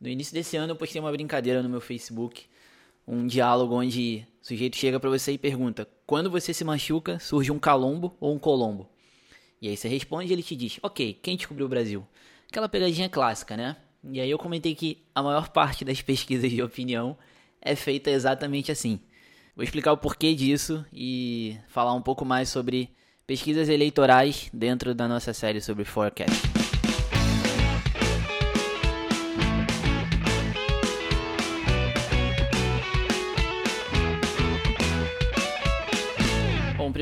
No início desse ano eu postei uma brincadeira no meu Facebook, um diálogo onde o sujeito chega para você e pergunta: quando você se machuca, surge um calombo ou um colombo? E aí você responde e ele te diz: ok, quem descobriu o Brasil? Aquela pegadinha clássica, né? E aí eu comentei que a maior parte das pesquisas de opinião é feita exatamente assim. Vou explicar o porquê disso e falar um pouco mais sobre pesquisas eleitorais dentro da nossa série sobre forecast.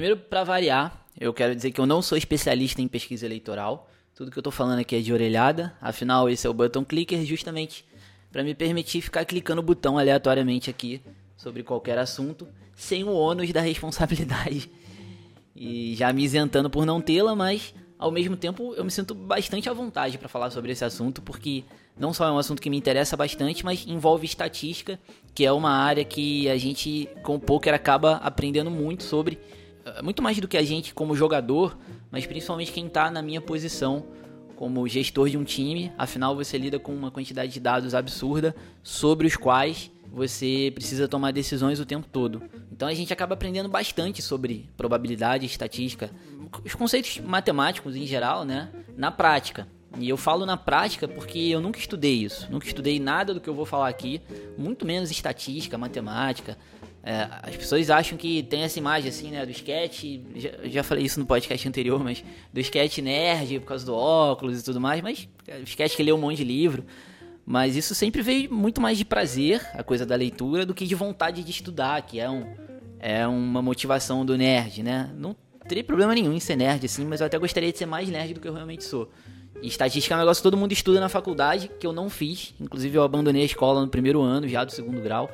Primeiro para variar, eu quero dizer que eu não sou especialista em pesquisa eleitoral. Tudo que eu estou falando aqui é de orelhada. Afinal, esse é o button clicker justamente para me permitir ficar clicando o botão aleatoriamente aqui sobre qualquer assunto, sem o ônus da responsabilidade. E já me isentando por não tê-la, mas ao mesmo tempo eu me sinto bastante à vontade para falar sobre esse assunto, porque não só é um assunto que me interessa bastante, mas envolve estatística, que é uma área que a gente com o poker acaba aprendendo muito sobre, muito mais do que a gente como jogador, mas principalmente quem está na minha posição como gestor de um time, afinal você lida com uma quantidade de dados absurda sobre os quais você precisa tomar decisões o tempo todo. Então a gente acaba aprendendo bastante sobre probabilidade, estatística, os conceitos matemáticos em geral, né, na prática. E eu falo na prática porque eu nunca estudei isso, nunca estudei nada do que eu vou falar aqui, muito menos estatística, matemática. É, as pessoas acham que tem essa imagem assim, né, do sketch, já, já falei isso no podcast anterior, mas do sketch nerd por causa do óculos e tudo mais, mas é, o sketch que lê um monte de livro. Mas isso sempre veio muito mais de prazer, a coisa da leitura, do que de vontade de estudar, que é, um, é uma motivação do nerd, né? Não teria problema nenhum em ser nerd, assim, mas eu até gostaria de ser mais nerd do que eu realmente sou. E estatística é um negócio que todo mundo estuda na faculdade, que eu não fiz. Inclusive eu abandonei a escola no primeiro ano, já do segundo grau.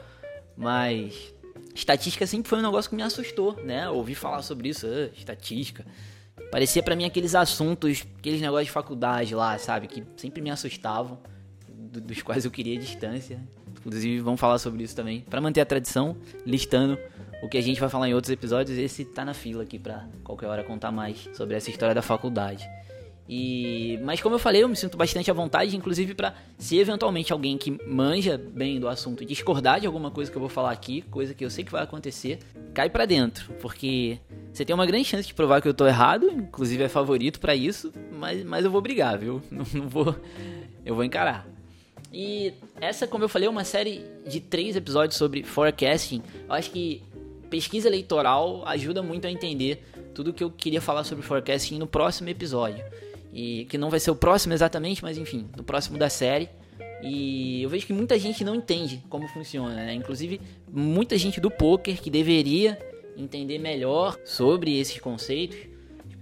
Mas estatística sempre foi um negócio que me assustou, né? Ouvi falar sobre isso, uh, estatística. Parecia para mim aqueles assuntos, aqueles negócios de faculdade lá, sabe? Que sempre me assustavam dos quais eu queria distância. Inclusive, vamos falar sobre isso também. Para manter a tradição, listando o que a gente vai falar em outros episódios, esse tá na fila aqui para qualquer hora contar mais sobre essa história da faculdade. E, mas como eu falei, eu me sinto bastante à vontade, inclusive para se eventualmente alguém que manja bem do assunto discordar de alguma coisa que eu vou falar aqui, coisa que eu sei que vai acontecer, cai para dentro, porque você tem uma grande chance de provar que eu tô errado, inclusive é favorito para isso, mas, mas eu vou brigar, viu? Não, não vou, eu vou encarar. E essa, como eu falei, é uma série de três episódios sobre forecasting. Eu acho que pesquisa eleitoral ajuda muito a entender tudo que eu queria falar sobre forecasting no próximo episódio. E que não vai ser o próximo exatamente, mas enfim, no próximo da série. E eu vejo que muita gente não entende como funciona, né? Inclusive, muita gente do poker que deveria entender melhor sobre esses conceitos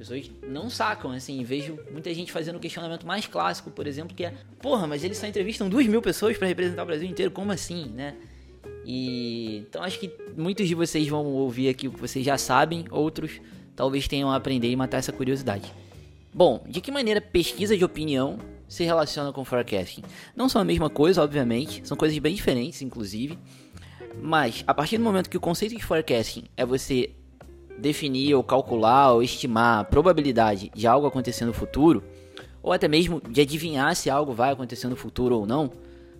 pessoas não sacam, assim, vejo muita gente fazendo o questionamento mais clássico, por exemplo, que é, porra, mas eles só entrevistam duas mil pessoas para representar o Brasil inteiro, como assim, né? E então acho que muitos de vocês vão ouvir aqui o que vocês já sabem, outros talvez tenham a aprender e matar essa curiosidade. Bom, de que maneira pesquisa de opinião se relaciona com forecasting? Não são a mesma coisa, obviamente, são coisas bem diferentes, inclusive. Mas a partir do momento que o conceito de forecasting é você definir ou calcular ou estimar a probabilidade de algo acontecer no futuro, ou até mesmo de adivinhar se algo vai acontecer no futuro ou não,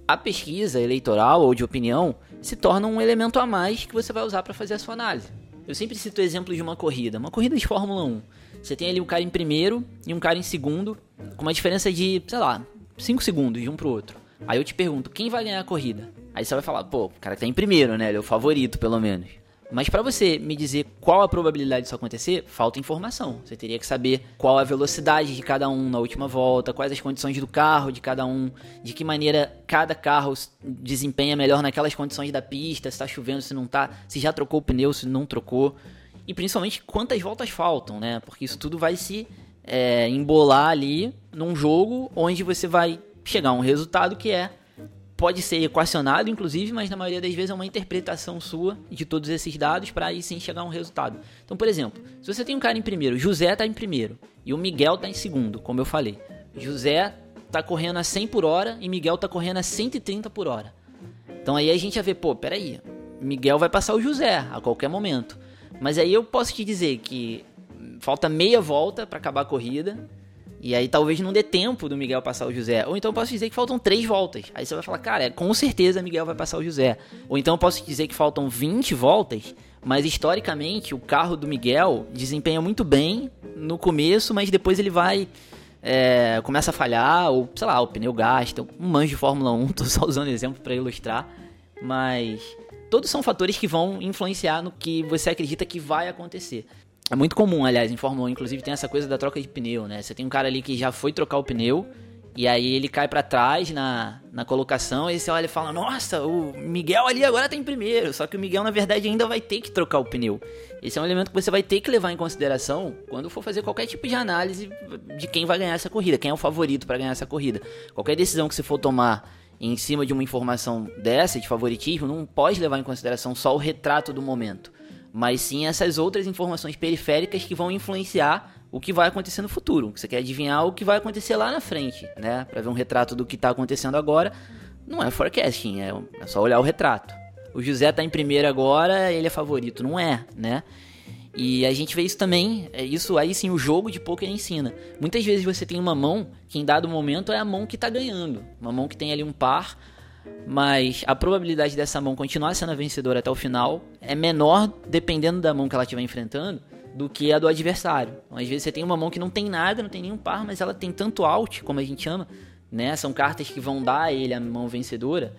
a pesquisa eleitoral ou de opinião se torna um elemento a mais que você vai usar para fazer a sua análise. Eu sempre cito o exemplo de uma corrida, uma corrida de Fórmula 1. Você tem ali um cara em primeiro e um cara em segundo, com uma diferença de, sei lá, 5 segundos de um pro outro. Aí eu te pergunto, quem vai ganhar a corrida? Aí você vai falar, pô, o cara que tá em primeiro, né? Ele é o favorito, pelo menos. Mas para você me dizer qual a probabilidade disso acontecer, falta informação. Você teria que saber qual a velocidade de cada um na última volta, quais as condições do carro de cada um, de que maneira cada carro desempenha melhor naquelas condições da pista, se está chovendo, se não está, se já trocou o pneu, se não trocou. E principalmente quantas voltas faltam, né? Porque isso tudo vai se é, embolar ali num jogo onde você vai chegar a um resultado que é pode ser equacionado, inclusive, mas na maioria das vezes é uma interpretação sua de todos esses dados para aí sim chegar a um resultado. Então, por exemplo, se você tem um cara em primeiro, José está em primeiro e o Miguel está em segundo, como eu falei. José está correndo a 100 por hora e Miguel está correndo a 130 por hora. Então aí a gente vai ver, pô, peraí, Miguel vai passar o José a qualquer momento. Mas aí eu posso te dizer que falta meia volta para acabar a corrida E aí talvez não dê tempo do Miguel passar o José. Ou então eu posso dizer que faltam três voltas. Aí você vai falar, cara, com certeza Miguel vai passar o José. Ou então eu posso dizer que faltam 20 voltas, mas historicamente o carro do Miguel desempenha muito bem no começo, mas depois ele vai. É, começa a falhar, ou sei lá, o pneu gasta, um manjo de Fórmula 1, tô só usando exemplo para ilustrar, mas todos são fatores que vão influenciar no que você acredita que vai acontecer. É muito comum, aliás, em Fórmula 1, inclusive, tem essa coisa da troca de pneu, né? Você tem um cara ali que já foi trocar o pneu, e aí ele cai para trás na, na colocação, e você olha e fala, nossa, o Miguel ali agora tem primeiro. Só que o Miguel, na verdade, ainda vai ter que trocar o pneu. Esse é um elemento que você vai ter que levar em consideração quando for fazer qualquer tipo de análise de quem vai ganhar essa corrida, quem é o favorito para ganhar essa corrida. Qualquer decisão que você for tomar em cima de uma informação dessa, de favoritismo, não pode levar em consideração só o retrato do momento mas sim essas outras informações periféricas que vão influenciar o que vai acontecer no futuro. Você quer adivinhar o que vai acontecer lá na frente, né? Para ver um retrato do que está acontecendo agora, não é forecasting, é, é só olhar o retrato. O José está em primeiro agora, ele é favorito, não é, né? E a gente vê isso também, é isso aí sim o jogo de poker ensina. Muitas vezes você tem uma mão que em dado momento é a mão que está ganhando, uma mão que tem ali um par, mas a probabilidade dessa mão continuar sendo a vencedora até o final é menor dependendo da mão que ela estiver enfrentando do que a do adversário. Então, às vezes você tem uma mão que não tem nada, não tem nenhum par, mas ela tem tanto out, como a gente chama, né? São cartas que vão dar a ele a mão vencedora,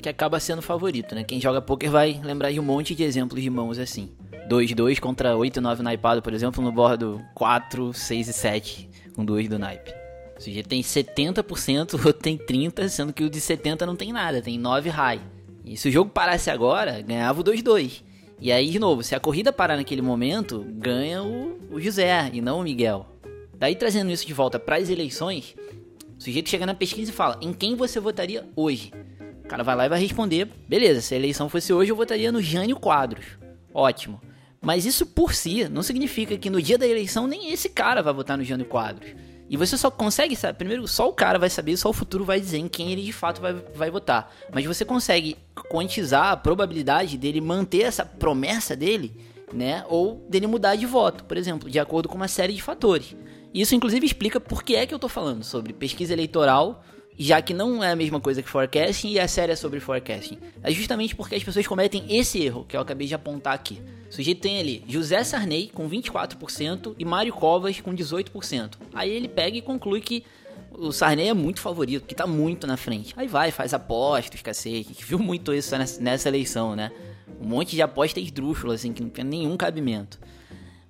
que acaba sendo favorito, né? Quem joga poker vai lembrar de um monte de exemplos de mãos assim. 2-2 contra 8-9 naipado, por exemplo, no bordo 4, 6 e 7 com 2 do naipe. O sujeito tem 70%, o outro tem 30%, sendo que o de 70% não tem nada, tem 9 high. E se o jogo parasse agora, ganhava o 2-2. E aí, de novo, se a corrida parar naquele momento, ganha o, o José e não o Miguel. Daí, trazendo isso de volta para as eleições, o sujeito chega na pesquisa e fala: em quem você votaria hoje? O cara vai lá e vai responder: beleza, se a eleição fosse hoje, eu votaria no Jânio Quadros. Ótimo. Mas isso por si não significa que no dia da eleição nem esse cara vai votar no Jânio Quadros. E você só consegue saber, primeiro, só o cara vai saber, só o futuro vai dizer em quem ele de fato vai, vai votar. Mas você consegue quantizar a probabilidade dele manter essa promessa dele, né? Ou dele mudar de voto, por exemplo, de acordo com uma série de fatores. Isso, inclusive, explica por que é que eu tô falando sobre pesquisa eleitoral já que não é a mesma coisa que forecasting e a série é sobre forecasting. É justamente porque as pessoas cometem esse erro que eu acabei de apontar aqui. O sujeito tem ali José Sarney com 24% e Mário Covas com 18%. Aí ele pega e conclui que o Sarney é muito favorito, que tá muito na frente. Aí vai, faz apostas, cacete, que viu muito isso nessa eleição, né? Um monte de apostas esdrúxulas, assim, que não tem nenhum cabimento.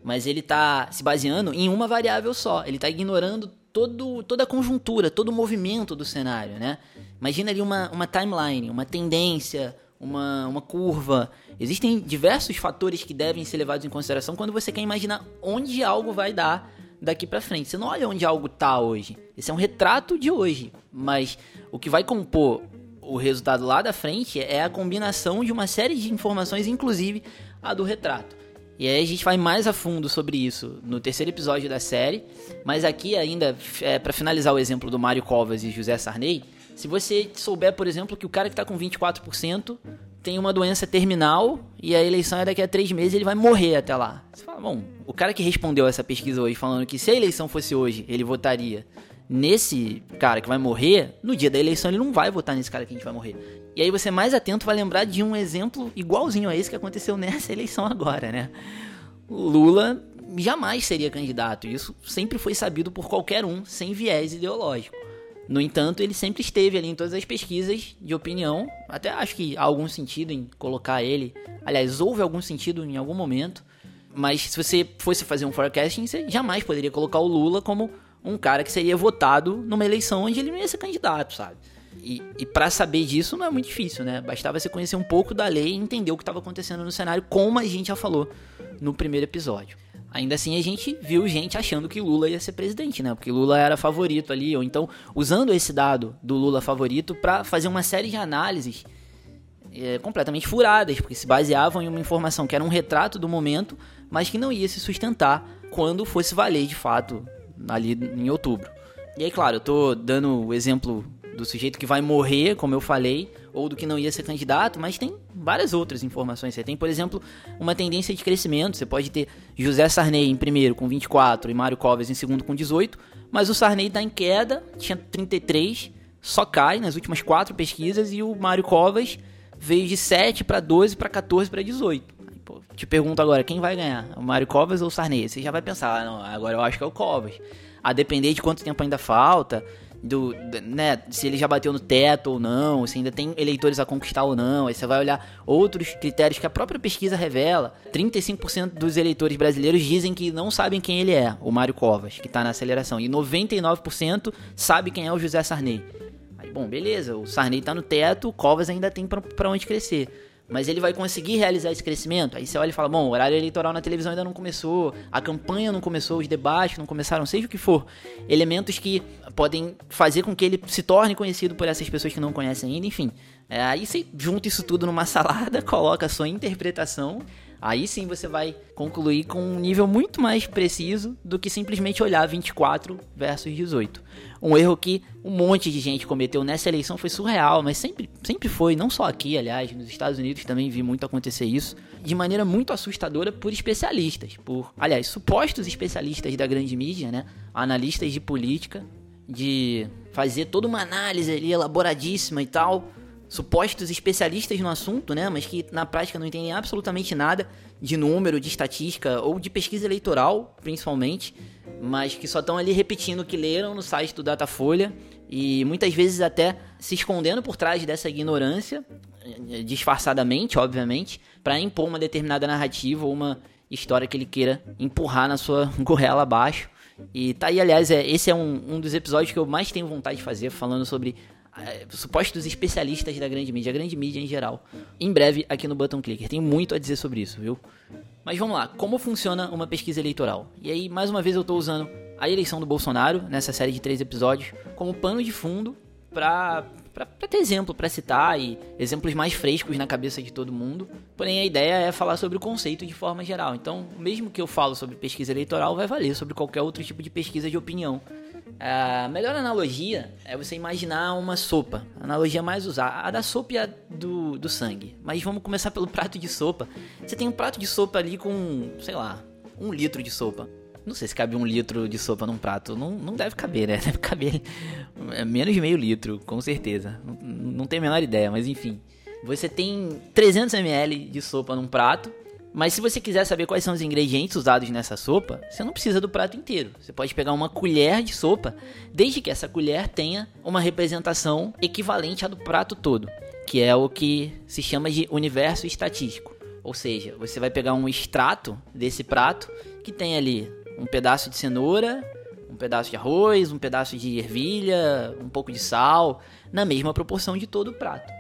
Mas ele tá se baseando em uma variável só. Ele tá ignorando todo, toda a conjuntura, todo o movimento do cenário, né? Imagina ali uma, uma timeline, uma tendência, uma, uma curva. Existem diversos fatores que devem ser levados em consideração quando você quer imaginar onde algo vai dar daqui para frente. Você não olha onde algo tá hoje. Esse é um retrato de hoje, mas o que vai compor o resultado lá da frente é a combinação de uma série de informações, inclusive a do retrato. E aí a gente vai mais a fundo sobre isso no terceiro episódio da série. Mas aqui ainda, é, para finalizar o exemplo do Mário Covas e José Sarney, se você souber, por exemplo, que o cara que está com 24% tem uma doença terminal e a eleição é daqui a três meses, ele vai morrer até lá. Você fala, bom, o cara que respondeu essa pesquisa hoje falando que se a eleição fosse hoje, ele votaria nesse cara que vai morrer, no dia da eleição ele não vai votar nesse cara que a gente vai morrer. E aí você mais atento vai lembrar de um exemplo igualzinho a esse que aconteceu nessa eleição agora, né? Lula jamais seria candidato, isso sempre foi sabido por qualquer um sem viés ideológico. No entanto, ele sempre esteve ali em todas as pesquisas de opinião. Até acho que há algum sentido em colocar ele. Aliás, houve algum sentido em algum momento. Mas se você fosse fazer um forecasting, você jamais poderia colocar o Lula como um cara que seria votado numa eleição onde ele não ia ser candidato, sabe? E, e para saber disso não é muito difícil, né? Bastava você conhecer um pouco da lei e entender o que estava acontecendo no cenário, como a gente já falou no primeiro episódio. Ainda assim, a gente viu gente achando que Lula ia ser presidente, né? Porque Lula era favorito ali, ou então usando esse dado do Lula favorito para fazer uma série de análises é, completamente furadas, porque se baseavam em uma informação que era um retrato do momento, mas que não ia se sustentar quando fosse valer de fato ali em outubro. E aí, claro, eu tô dando o exemplo do sujeito que vai morrer, como eu falei, ou do que não ia ser candidato, mas tem várias outras informações. Você tem, por exemplo, uma tendência de crescimento. Você pode ter José Sarney em primeiro com 24 e Mário Covas em segundo com 18, Mas o Sarney tá em queda, tinha 33, só cai nas últimas quatro pesquisas e o Mário Covas veio de 7 para 12 para 14 para 18. Aí, pô, te pergunto agora, quem vai ganhar? O Mário Covas ou o Sarney? Você já vai pensar, ah, não, agora eu acho que é o Covas. A depender de quanto tempo ainda falta, do, né, se ele já bateu no teto ou não, se ainda tem eleitores a conquistar ou não. Aí você vai olhar outros critérios que a própria pesquisa revela. 35% dos eleitores brasileiros dizem que não sabem quem ele é, o Mário Covas, que está na aceleração, e 99% sabe quem é o José Sarney. Aí, bom, beleza, o Sarney está no teto, o Covas ainda tem para onde crescer. Mas ele vai conseguir realizar esse crescimento? Aí você olha e fala: bom, o horário eleitoral na televisão ainda não começou, a campanha não começou, os debates não começaram, seja o que for. Elementos que podem fazer com que ele se torne conhecido por essas pessoas que não conhecem ainda, enfim. É, aí você junta isso tudo numa salada, coloca a sua interpretação Aí sim você vai concluir com um nível muito mais preciso do que simplesmente olhar 24 versus 18. Um erro que um monte de gente cometeu nessa eleição foi surreal, mas sempre, sempre foi, não só aqui, aliás, nos Estados Unidos também vi muito acontecer isso, de maneira muito assustadora por especialistas, por, aliás, supostos especialistas da grande mídia, né? Analistas de política, de fazer toda uma análise ali elaboradíssima e tal supostos especialistas no assunto, né, mas que na prática não entendem absolutamente nada de número, de estatística ou de pesquisa eleitoral, principalmente, mas que só estão ali repetindo o que leram no site do Datafolha e muitas vezes até se escondendo por trás dessa ignorância, disfarçadamente, obviamente, para impor uma determinada narrativa ou uma história que ele queira empurrar na sua goela abaixo. E tá aí, aliás, é, esse é um, um dos episódios que eu mais tenho vontade de fazer, falando sobre supostos especialistas da grande mídia, a grande mídia em geral. Em breve aqui no Button Clicker. Tem muito a dizer sobre isso, viu? Mas vamos lá, como funciona uma pesquisa eleitoral? E aí, mais uma vez, eu estou usando a eleição do Bolsonaro, nessa série de três episódios, como pano de fundo para ter exemplo, para citar e exemplos mais frescos na cabeça de todo mundo. Porém, a ideia é falar sobre o conceito de forma geral. Então, mesmo que eu falo sobre pesquisa eleitoral, vai valer sobre qualquer outro tipo de pesquisa de opinião a melhor analogia é você imaginar uma sopa. A analogia mais usada. A da sopa e a do, do sangue. Mas vamos começar pelo prato de sopa. Você tem um prato de sopa ali com, sei lá, um litro de sopa. Não sei se cabe um litro de sopa num prato. Não, não deve caber, né? Deve caber menos de meio litro, com certeza. Não, não tenho a menor ideia, mas enfim. Você tem 300 ml de sopa num prato mas se você quiser saber quais são os ingredientes usados nessa sopa, você não precisa do prato inteiro. Você pode pegar uma colher de sopa, desde que essa colher tenha uma representação equivalente à do prato todo, que é o que se chama de universo estatístico. Ou seja, você vai pegar um extrato desse prato que tem ali um pedaço de cenoura, um pedaço de arroz, um pedaço de ervilha, um pouco de sal, na mesma proporção de todo o prato.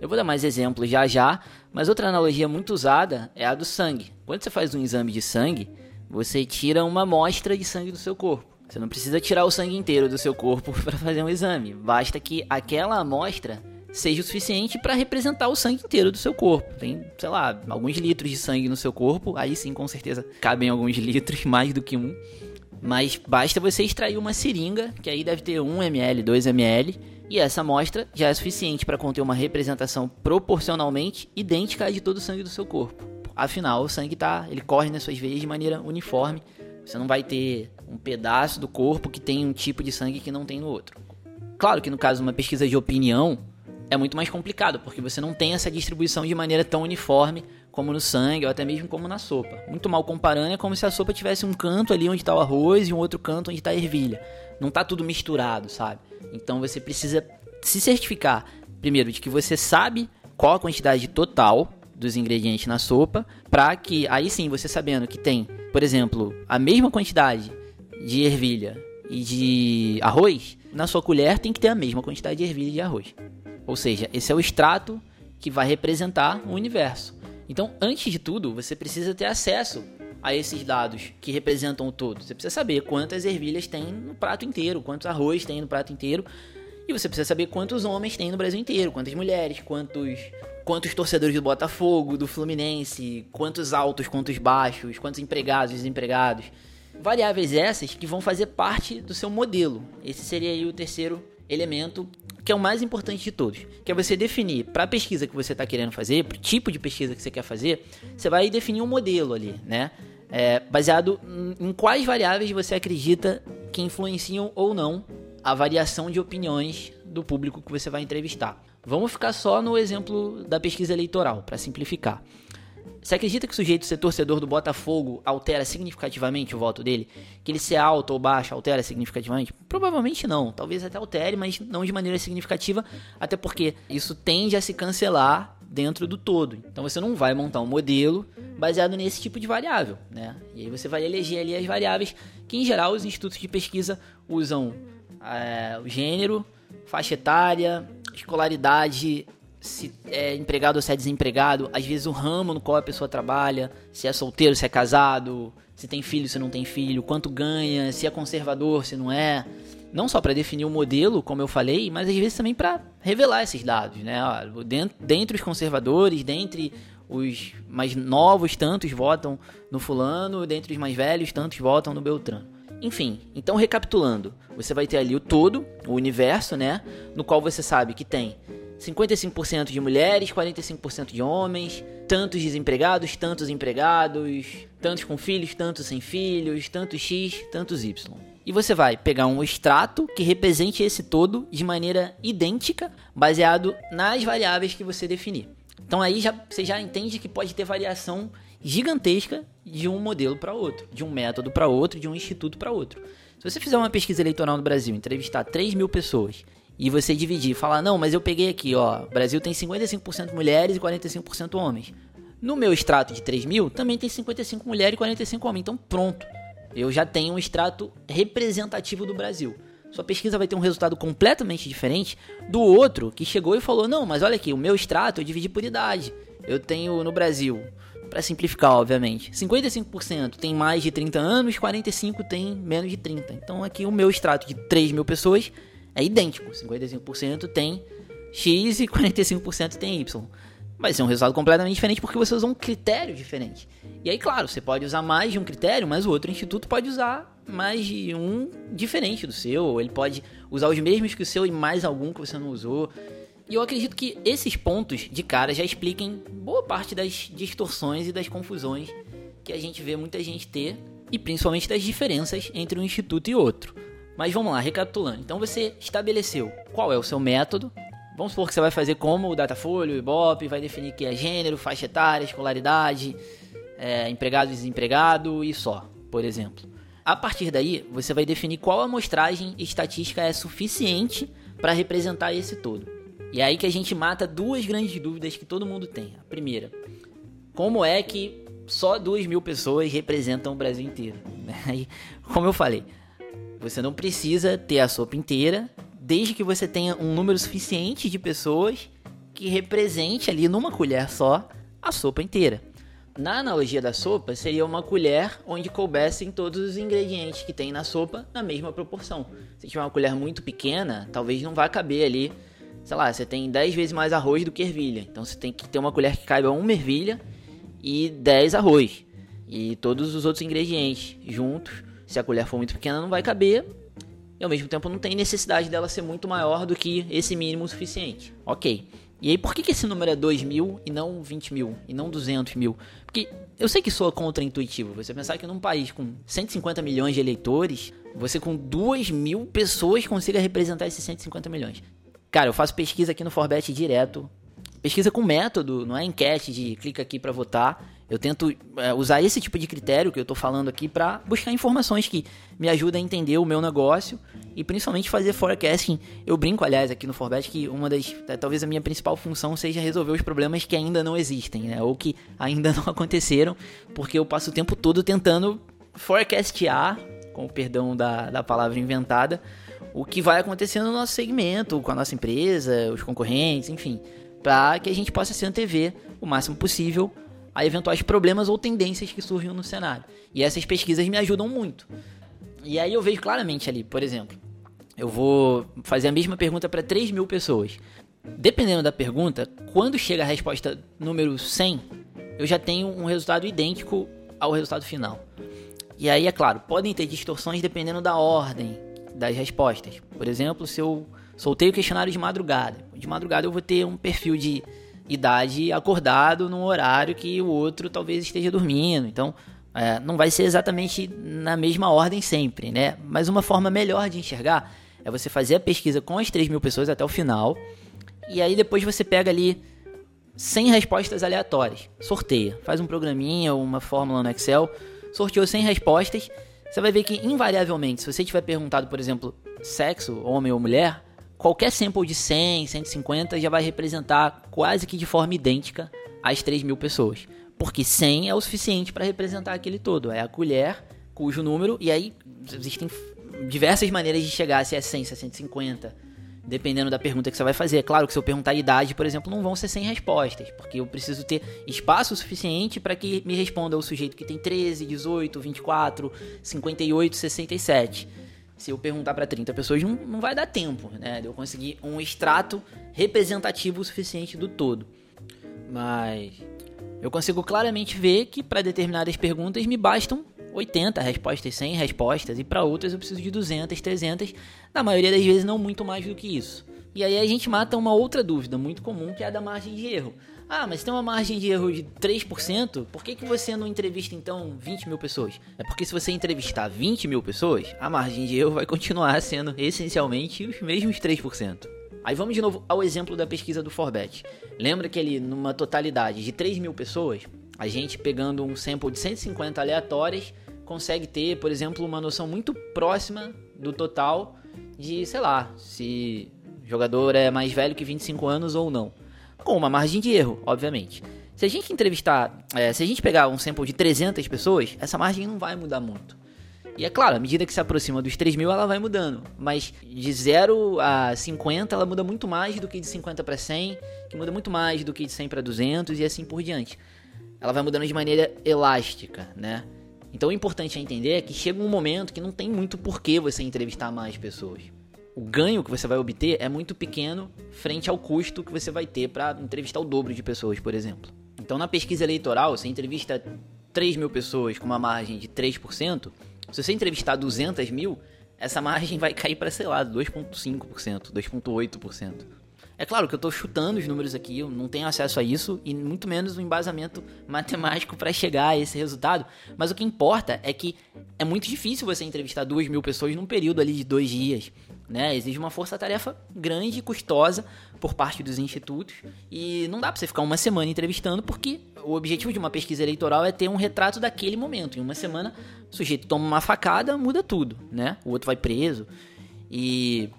Eu vou dar mais exemplos já já, mas outra analogia muito usada é a do sangue. Quando você faz um exame de sangue, você tira uma amostra de sangue do seu corpo. Você não precisa tirar o sangue inteiro do seu corpo para fazer um exame. Basta que aquela amostra seja o suficiente para representar o sangue inteiro do seu corpo. Tem, sei lá, alguns litros de sangue no seu corpo, aí sim, com certeza, cabem alguns litros, mais do que um. Mas basta você extrair uma seringa, que aí deve ter 1 ml, 2 ml, e essa amostra já é suficiente para conter uma representação proporcionalmente idêntica à de todo o sangue do seu corpo. Afinal, o sangue tá, ele corre nas suas veias de maneira uniforme. Você não vai ter um pedaço do corpo que tem um tipo de sangue que não tem no outro. Claro que no caso de uma pesquisa de opinião é muito mais complicado, porque você não tem essa distribuição de maneira tão uniforme como no sangue ou até mesmo como na sopa. Muito mal comparando, é como se a sopa tivesse um canto ali onde está o arroz e um outro canto onde está a ervilha. Não tá tudo misturado, sabe? Então você precisa se certificar, primeiro, de que você sabe qual a quantidade total dos ingredientes na sopa, para que aí sim você sabendo que tem, por exemplo, a mesma quantidade de ervilha e de arroz, na sua colher tem que ter a mesma quantidade de ervilha e de arroz. Ou seja, esse é o extrato que vai representar o universo. Então, antes de tudo, você precisa ter acesso a esses dados que representam o todo. Você precisa saber quantas ervilhas tem no prato inteiro, quantos arroz tem no prato inteiro. E você precisa saber quantos homens tem no Brasil inteiro, quantas mulheres, quantos quantos torcedores do Botafogo, do Fluminense, quantos altos, quantos baixos, quantos empregados, desempregados. Variáveis essas que vão fazer parte do seu modelo. Esse seria aí o terceiro elemento que é o mais importante de todos, que é você definir para a pesquisa que você está querendo fazer, para o tipo de pesquisa que você quer fazer, você vai definir um modelo ali, né? é, baseado em quais variáveis você acredita que influenciam ou não a variação de opiniões do público que você vai entrevistar. Vamos ficar só no exemplo da pesquisa eleitoral, para simplificar. Você acredita que o sujeito ser torcedor do Botafogo altera significativamente o voto dele? Que ele ser alto ou baixo altera significativamente? Provavelmente não. Talvez até altere, mas não de maneira significativa, até porque isso tende a se cancelar dentro do todo. Então você não vai montar um modelo baseado nesse tipo de variável, né? E aí você vai eleger ali as variáveis que em geral os institutos de pesquisa usam é, o gênero, faixa etária, escolaridade, se é empregado ou se é desempregado, às vezes o ramo no qual a pessoa trabalha, se é solteiro, se é casado, se tem filho, se não tem filho, quanto ganha, se é conservador, se não é. Não só para definir o modelo, como eu falei, mas às vezes também para revelar esses dados, né? Dentre os conservadores, dentre os mais novos, tantos votam no fulano, dentre os mais velhos, tantos votam no Beltrano. Enfim, então recapitulando, você vai ter ali o todo, o universo, né? No qual você sabe que tem 55% de mulheres, 45% de homens, tantos desempregados, tantos empregados, tantos com filhos, tantos sem filhos, tantos X, tantos Y. E você vai pegar um extrato que represente esse todo de maneira idêntica, baseado nas variáveis que você definir. Então aí já, você já entende que pode ter variação gigantesca de um modelo para outro, de um método para outro, de um instituto para outro. Se você fizer uma pesquisa eleitoral no Brasil, entrevistar 3 mil pessoas e você dividir, falar, não, mas eu peguei aqui, ó, Brasil tem 55% mulheres e 45% homens. No meu extrato de 3 mil, também tem 55 mulheres e 45 homens. Então, pronto. Eu já tenho um extrato representativo do Brasil. Sua pesquisa vai ter um resultado completamente diferente do outro que chegou e falou: não, mas olha aqui, o meu extrato eu dividi por idade. Eu tenho no Brasil, para simplificar, obviamente, 55% tem mais de 30 anos, 45% tem menos de 30. Então aqui o meu extrato de 3 mil pessoas é idêntico. 55% tem X e 45% tem Y. Vai ser um resultado completamente diferente porque você usa um critério diferente. E aí, claro, você pode usar mais de um critério, mas o outro instituto pode usar mais de um diferente do seu. Ele pode usar os mesmos que o seu e mais algum que você não usou. E eu acredito que esses pontos de cara já expliquem boa parte das distorções e das confusões que a gente vê muita gente ter, e principalmente das diferenças entre um instituto e outro. Mas vamos lá, recapitulando. Então você estabeleceu qual é o seu método. Vamos supor que você vai fazer como o Datafolha, o Ibope, vai definir que é gênero, faixa etária, escolaridade, é, empregado desempregado e só, por exemplo. A partir daí, você vai definir qual amostragem estatística é suficiente para representar esse todo. E é aí que a gente mata duas grandes dúvidas que todo mundo tem. A primeira, como é que só duas mil pessoas representam o Brasil inteiro? E, como eu falei, você não precisa ter a sopa inteira, desde que você tenha um número suficiente de pessoas que represente ali numa colher só a sopa inteira. Na analogia da sopa, seria uma colher onde coubessem todos os ingredientes que tem na sopa na mesma proporção. Se tiver uma colher muito pequena, talvez não vá caber ali, sei lá, você tem 10 vezes mais arroz do que ervilha. Então você tem que ter uma colher que caiba uma ervilha e 10 arroz. E todos os outros ingredientes juntos se a colher for muito pequena, não vai caber. E ao mesmo tempo não tem necessidade dela ser muito maior do que esse mínimo suficiente. Ok. E aí por que, que esse número é 2 mil e não 20 mil? E não 200 mil? Porque eu sei que soa contra-intuitivo. Você pensar que num país com 150 milhões de eleitores, você com 2 mil pessoas consiga representar esses 150 milhões. Cara, eu faço pesquisa aqui no Forbet direto. Pesquisa com método, não é enquete de clica aqui para votar. Eu tento é, usar esse tipo de critério que eu estou falando aqui para buscar informações que me ajudem a entender o meu negócio e principalmente fazer forecasting. Eu brinco, aliás, aqui no Forbet que uma das, é, talvez a minha principal função seja resolver os problemas que ainda não existem, né? Ou que ainda não aconteceram, porque eu passo o tempo todo tentando forecastear, com o perdão da, da palavra inventada, o que vai acontecer no nosso segmento, com a nossa empresa, os concorrentes, enfim, para que a gente possa se antever o máximo possível a eventuais problemas ou tendências que surjam no cenário. E essas pesquisas me ajudam muito. E aí eu vejo claramente ali, por exemplo, eu vou fazer a mesma pergunta para 3 mil pessoas. Dependendo da pergunta, quando chega a resposta número 100, eu já tenho um resultado idêntico ao resultado final. E aí, é claro, podem ter distorções dependendo da ordem das respostas. Por exemplo, se eu soltei o questionário de madrugada, de madrugada eu vou ter um perfil de idade acordado num horário que o outro talvez esteja dormindo. Então, É, não vai ser exatamente na mesma ordem sempre, né? Mas uma forma melhor de enxergar é você fazer a pesquisa com as 3 mil pessoas até o final. E aí depois você pega ali 100 respostas aleatórias. Sorteia. Faz um programinha ou uma fórmula no Excel. Sorteou 100 respostas. Você vai ver que, invariavelmente, se você tiver perguntado, por exemplo, sexo, homem ou mulher, qualquer sample de 100, 150 já vai representar quase que de forma idêntica as 3 mil pessoas. Porque 100 é o suficiente para representar aquele todo. É a colher cujo número, e aí existem diversas maneiras de chegar se é 100, se é 150, dependendo da pergunta que você vai fazer. É claro que se eu perguntar a idade, por exemplo, não vão ser 100 respostas, porque eu preciso ter espaço suficiente para que me responda o sujeito que tem 13, 18, 24, 58, 67. Se eu perguntar para 30 pessoas, não, não vai dar tempo, né? De eu conseguir um extrato representativo o suficiente do todo. Mas eu consigo claramente ver que para determinadas perguntas me bastam 80 respostas, 100 respostas, e para outras eu preciso de 200, 300, na maioria das vezes não muito mais do que isso. E aí a gente mata uma outra dúvida muito comum, que é a da margem de erro. Ah, mas tem uma margem de erro de 3%, por que, que você não entrevista então 20 mil pessoas? É porque se você entrevistar 20 mil pessoas, a margem de erro vai continuar sendo essencialmente os mesmos 3%. Aí vamos de novo ao exemplo da pesquisa do Forbet. Lembra que ele, numa totalidade de 3 mil pessoas, a gente pegando um sample de 150 aleatórias, consegue ter, por exemplo, uma noção muito próxima do total de, sei lá, se o jogador é mais velho que 25 anos ou não. Com uma margem de erro, obviamente. Se a gente entrevistar, é, se a gente pegar um sample de 300 pessoas, essa margem não vai mudar muito. E é claro, à medida que se aproxima dos 3 mil, ela vai mudando. Mas de 0 a 50, ela muda muito mais do que de 50 para 100, que muda muito mais do que de 100 para 200 e assim por diante. Ela vai mudando de maneira elástica, né? Então o importante a entender é que chega um momento que não tem muito porquê você entrevistar mais pessoas. O ganho que você vai obter é muito pequeno frente ao custo que você vai ter para entrevistar o dobro de pessoas, por exemplo. Então na pesquisa eleitoral, você entrevista 3 mil pessoas com uma margem de 3%, se você entrevistar 200 mil, essa margem vai cair para, sei lá, 2,5%, 2,8%. É claro que eu estou chutando os números aqui, eu não tenho acesso a isso e muito menos um embasamento matemático para chegar a esse resultado. Mas o que importa é que é muito difícil você entrevistar 2 mil pessoas num período ali de dois dias. Né? Exige uma força-tarefa grande e custosa por parte dos institutos e não dá para você ficar uma semana entrevistando porque o objetivo de uma pesquisa eleitoral é ter um retrato daquele momento. Em uma semana, o sujeito toma uma facada, muda tudo, né? O outro vai preso e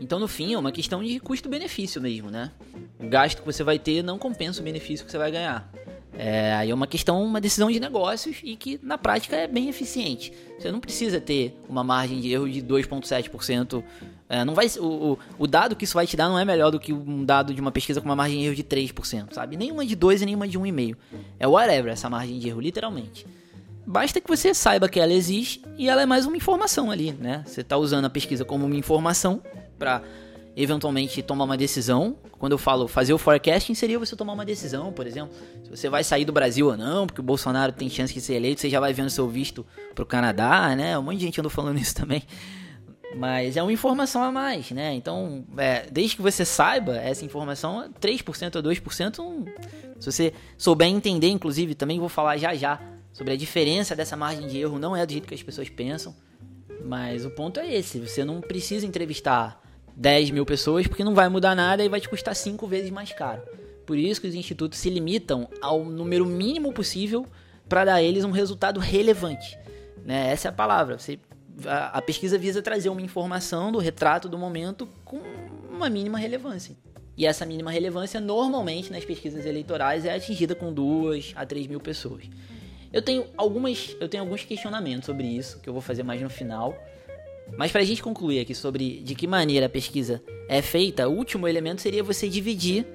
então, no fim, é uma questão de custo-benefício mesmo, né? O gasto que você vai ter não compensa o benefício que você vai ganhar. É, aí é uma questão, uma decisão de negócios e que na prática é bem eficiente. Você não precisa ter uma margem de erro de 2,7%. É, não vai, o, o, dado que isso vai te dar não é melhor do que um dado de uma pesquisa com uma margem de erro de 3%, sabe? Nenhuma de 2 e nenhuma de 1,5%. É whatever essa margem de erro, literalmente. Basta que você saiba que ela existe e ela é mais uma informação ali, né? Você está usando a pesquisa como uma informação para eventualmente tomar uma decisão. Quando eu falo fazer o forecasting, seria você tomar uma decisão, por exemplo, se você vai sair do Brasil ou não, porque o Bolsonaro tem chance de ser eleito, você já vai vendo seu visto pro Canadá, né? Um monte de gente andou falando isso também. Mas é uma informação a mais, né? Então, é, desde que você saiba essa informação, 3% ou 2%, um, se você souber entender, inclusive, também vou falar já já sobre a diferença dessa margem de erro, não é do jeito que as pessoas pensam. Mas o ponto é esse: você não precisa entrevistar 10 mil pessoas porque não vai mudar nada e vai te custar 5 vezes mais caro. Por isso que os institutos se limitam ao número mínimo possível para dar a eles um resultado relevante. Né? Essa é a palavra. Você, a, a pesquisa visa trazer uma informação do retrato do momento com uma mínima relevância. E essa mínima relevância, normalmente, nas pesquisas eleitorais, é atingida com 2 a 3 mil pessoas. Eu tenho algumas, eu tenho alguns questionamentos sobre isso que eu vou fazer mais no final. Mas para a gente concluir aqui sobre de que maneira a pesquisa é feita, o último elemento seria você dividir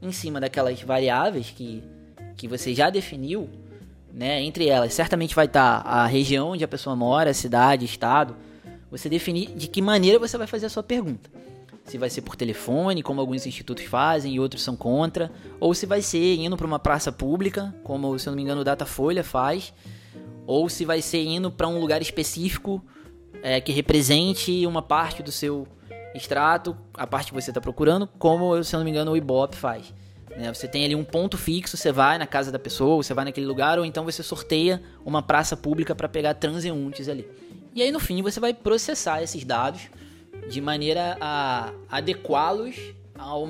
em cima daquelas variáveis que, que você já definiu, né? Entre elas, certamente vai estar a região onde a pessoa mora, a cidade, estado. Você definir de que maneira você vai fazer a sua pergunta. Se vai ser por telefone, como alguns institutos fazem e outros são contra, ou se vai ser indo para uma praça pública, como se eu não me engano o Datafolha faz, ou se vai ser indo para um lugar específico é, que represente uma parte do seu extrato, a parte que você está procurando, como, se eu não me engano, o Ibope faz. Né? Você tem ali um ponto fixo, você vai na casa da pessoa, você vai naquele lugar, ou então você sorteia uma praça pública para pegar transeuntes ali. E aí no fim você vai processar esses dados de maneira a adequá-los ao,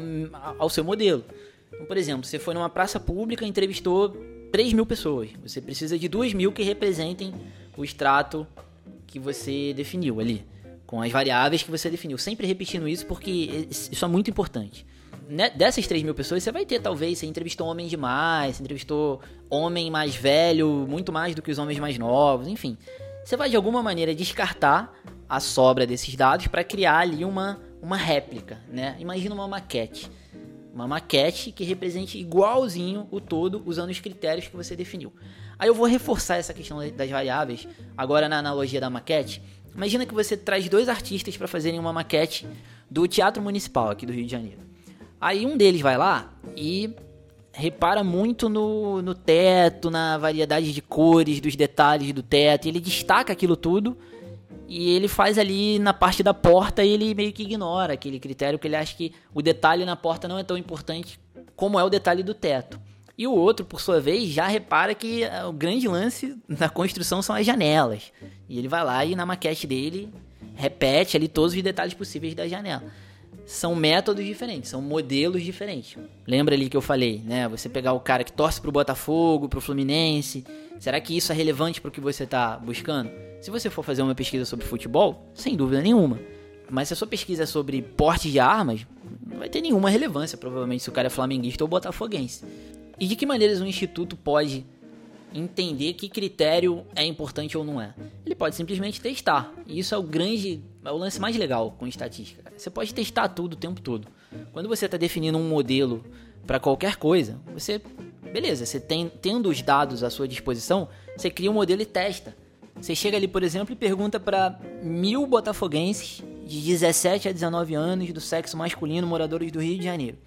ao seu modelo. Então, por exemplo, você foi numa praça pública e entrevistou 3 mil pessoas. Você precisa de 2 mil que representem o extrato que você definiu ali, com as variáveis que você definiu. Sempre repetindo isso porque isso é muito importante. Né, dessas 3 mil pessoas, você vai ter, talvez, você entrevistou homem demais, você entrevistou homem mais velho, muito mais do que os homens mais novos, enfim. Você vai, de alguma maneira, descartar a sobra desses dados para criar ali uma, uma réplica, né? Imagina uma maquete. Uma maquete que represente igualzinho o todo usando os critérios que você definiu. Aí eu vou reforçar essa questão das variáveis agora na analogia da maquete. Imagina que você traz dois artistas para fazerem uma maquete do Teatro Municipal aqui do Rio de Janeiro. Aí um deles vai lá e repara muito no, no teto, na variedade de cores, dos detalhes do teto. E ele destaca aquilo tudo e ele faz ali na parte da porta e ele meio que ignora aquele critério que ele acha que o detalhe na porta não é tão importante como é o detalhe do teto. E o outro, por sua vez, já repara que o grande lance na construção são as janelas. E ele vai lá e na maquete dele repete ali todos os detalhes possíveis da janela são métodos diferentes, são modelos diferentes. Lembra ali que eu falei, né? Você pegar o cara que torce pro Botafogo, pro Fluminense, será que isso é relevante para o que você está buscando? Se você for fazer uma pesquisa sobre futebol, sem dúvida nenhuma. Mas se a sua pesquisa é sobre porte de armas, não vai ter nenhuma relevância, provavelmente, se o cara é flamenguista ou botafoguense. E de que maneiras um instituto pode entender que critério é importante ou não é. Ele pode simplesmente testar. E isso é o grande, é o lance mais legal com estatística. Você pode testar tudo o tempo todo. Quando você está definindo um modelo para qualquer coisa, você, beleza, você tem, tendo os dados à sua disposição, você cria um modelo e testa. Você chega ali, por exemplo, e pergunta para mil botafoguenses de 17 a 19 anos do sexo masculino moradores do Rio de Janeiro.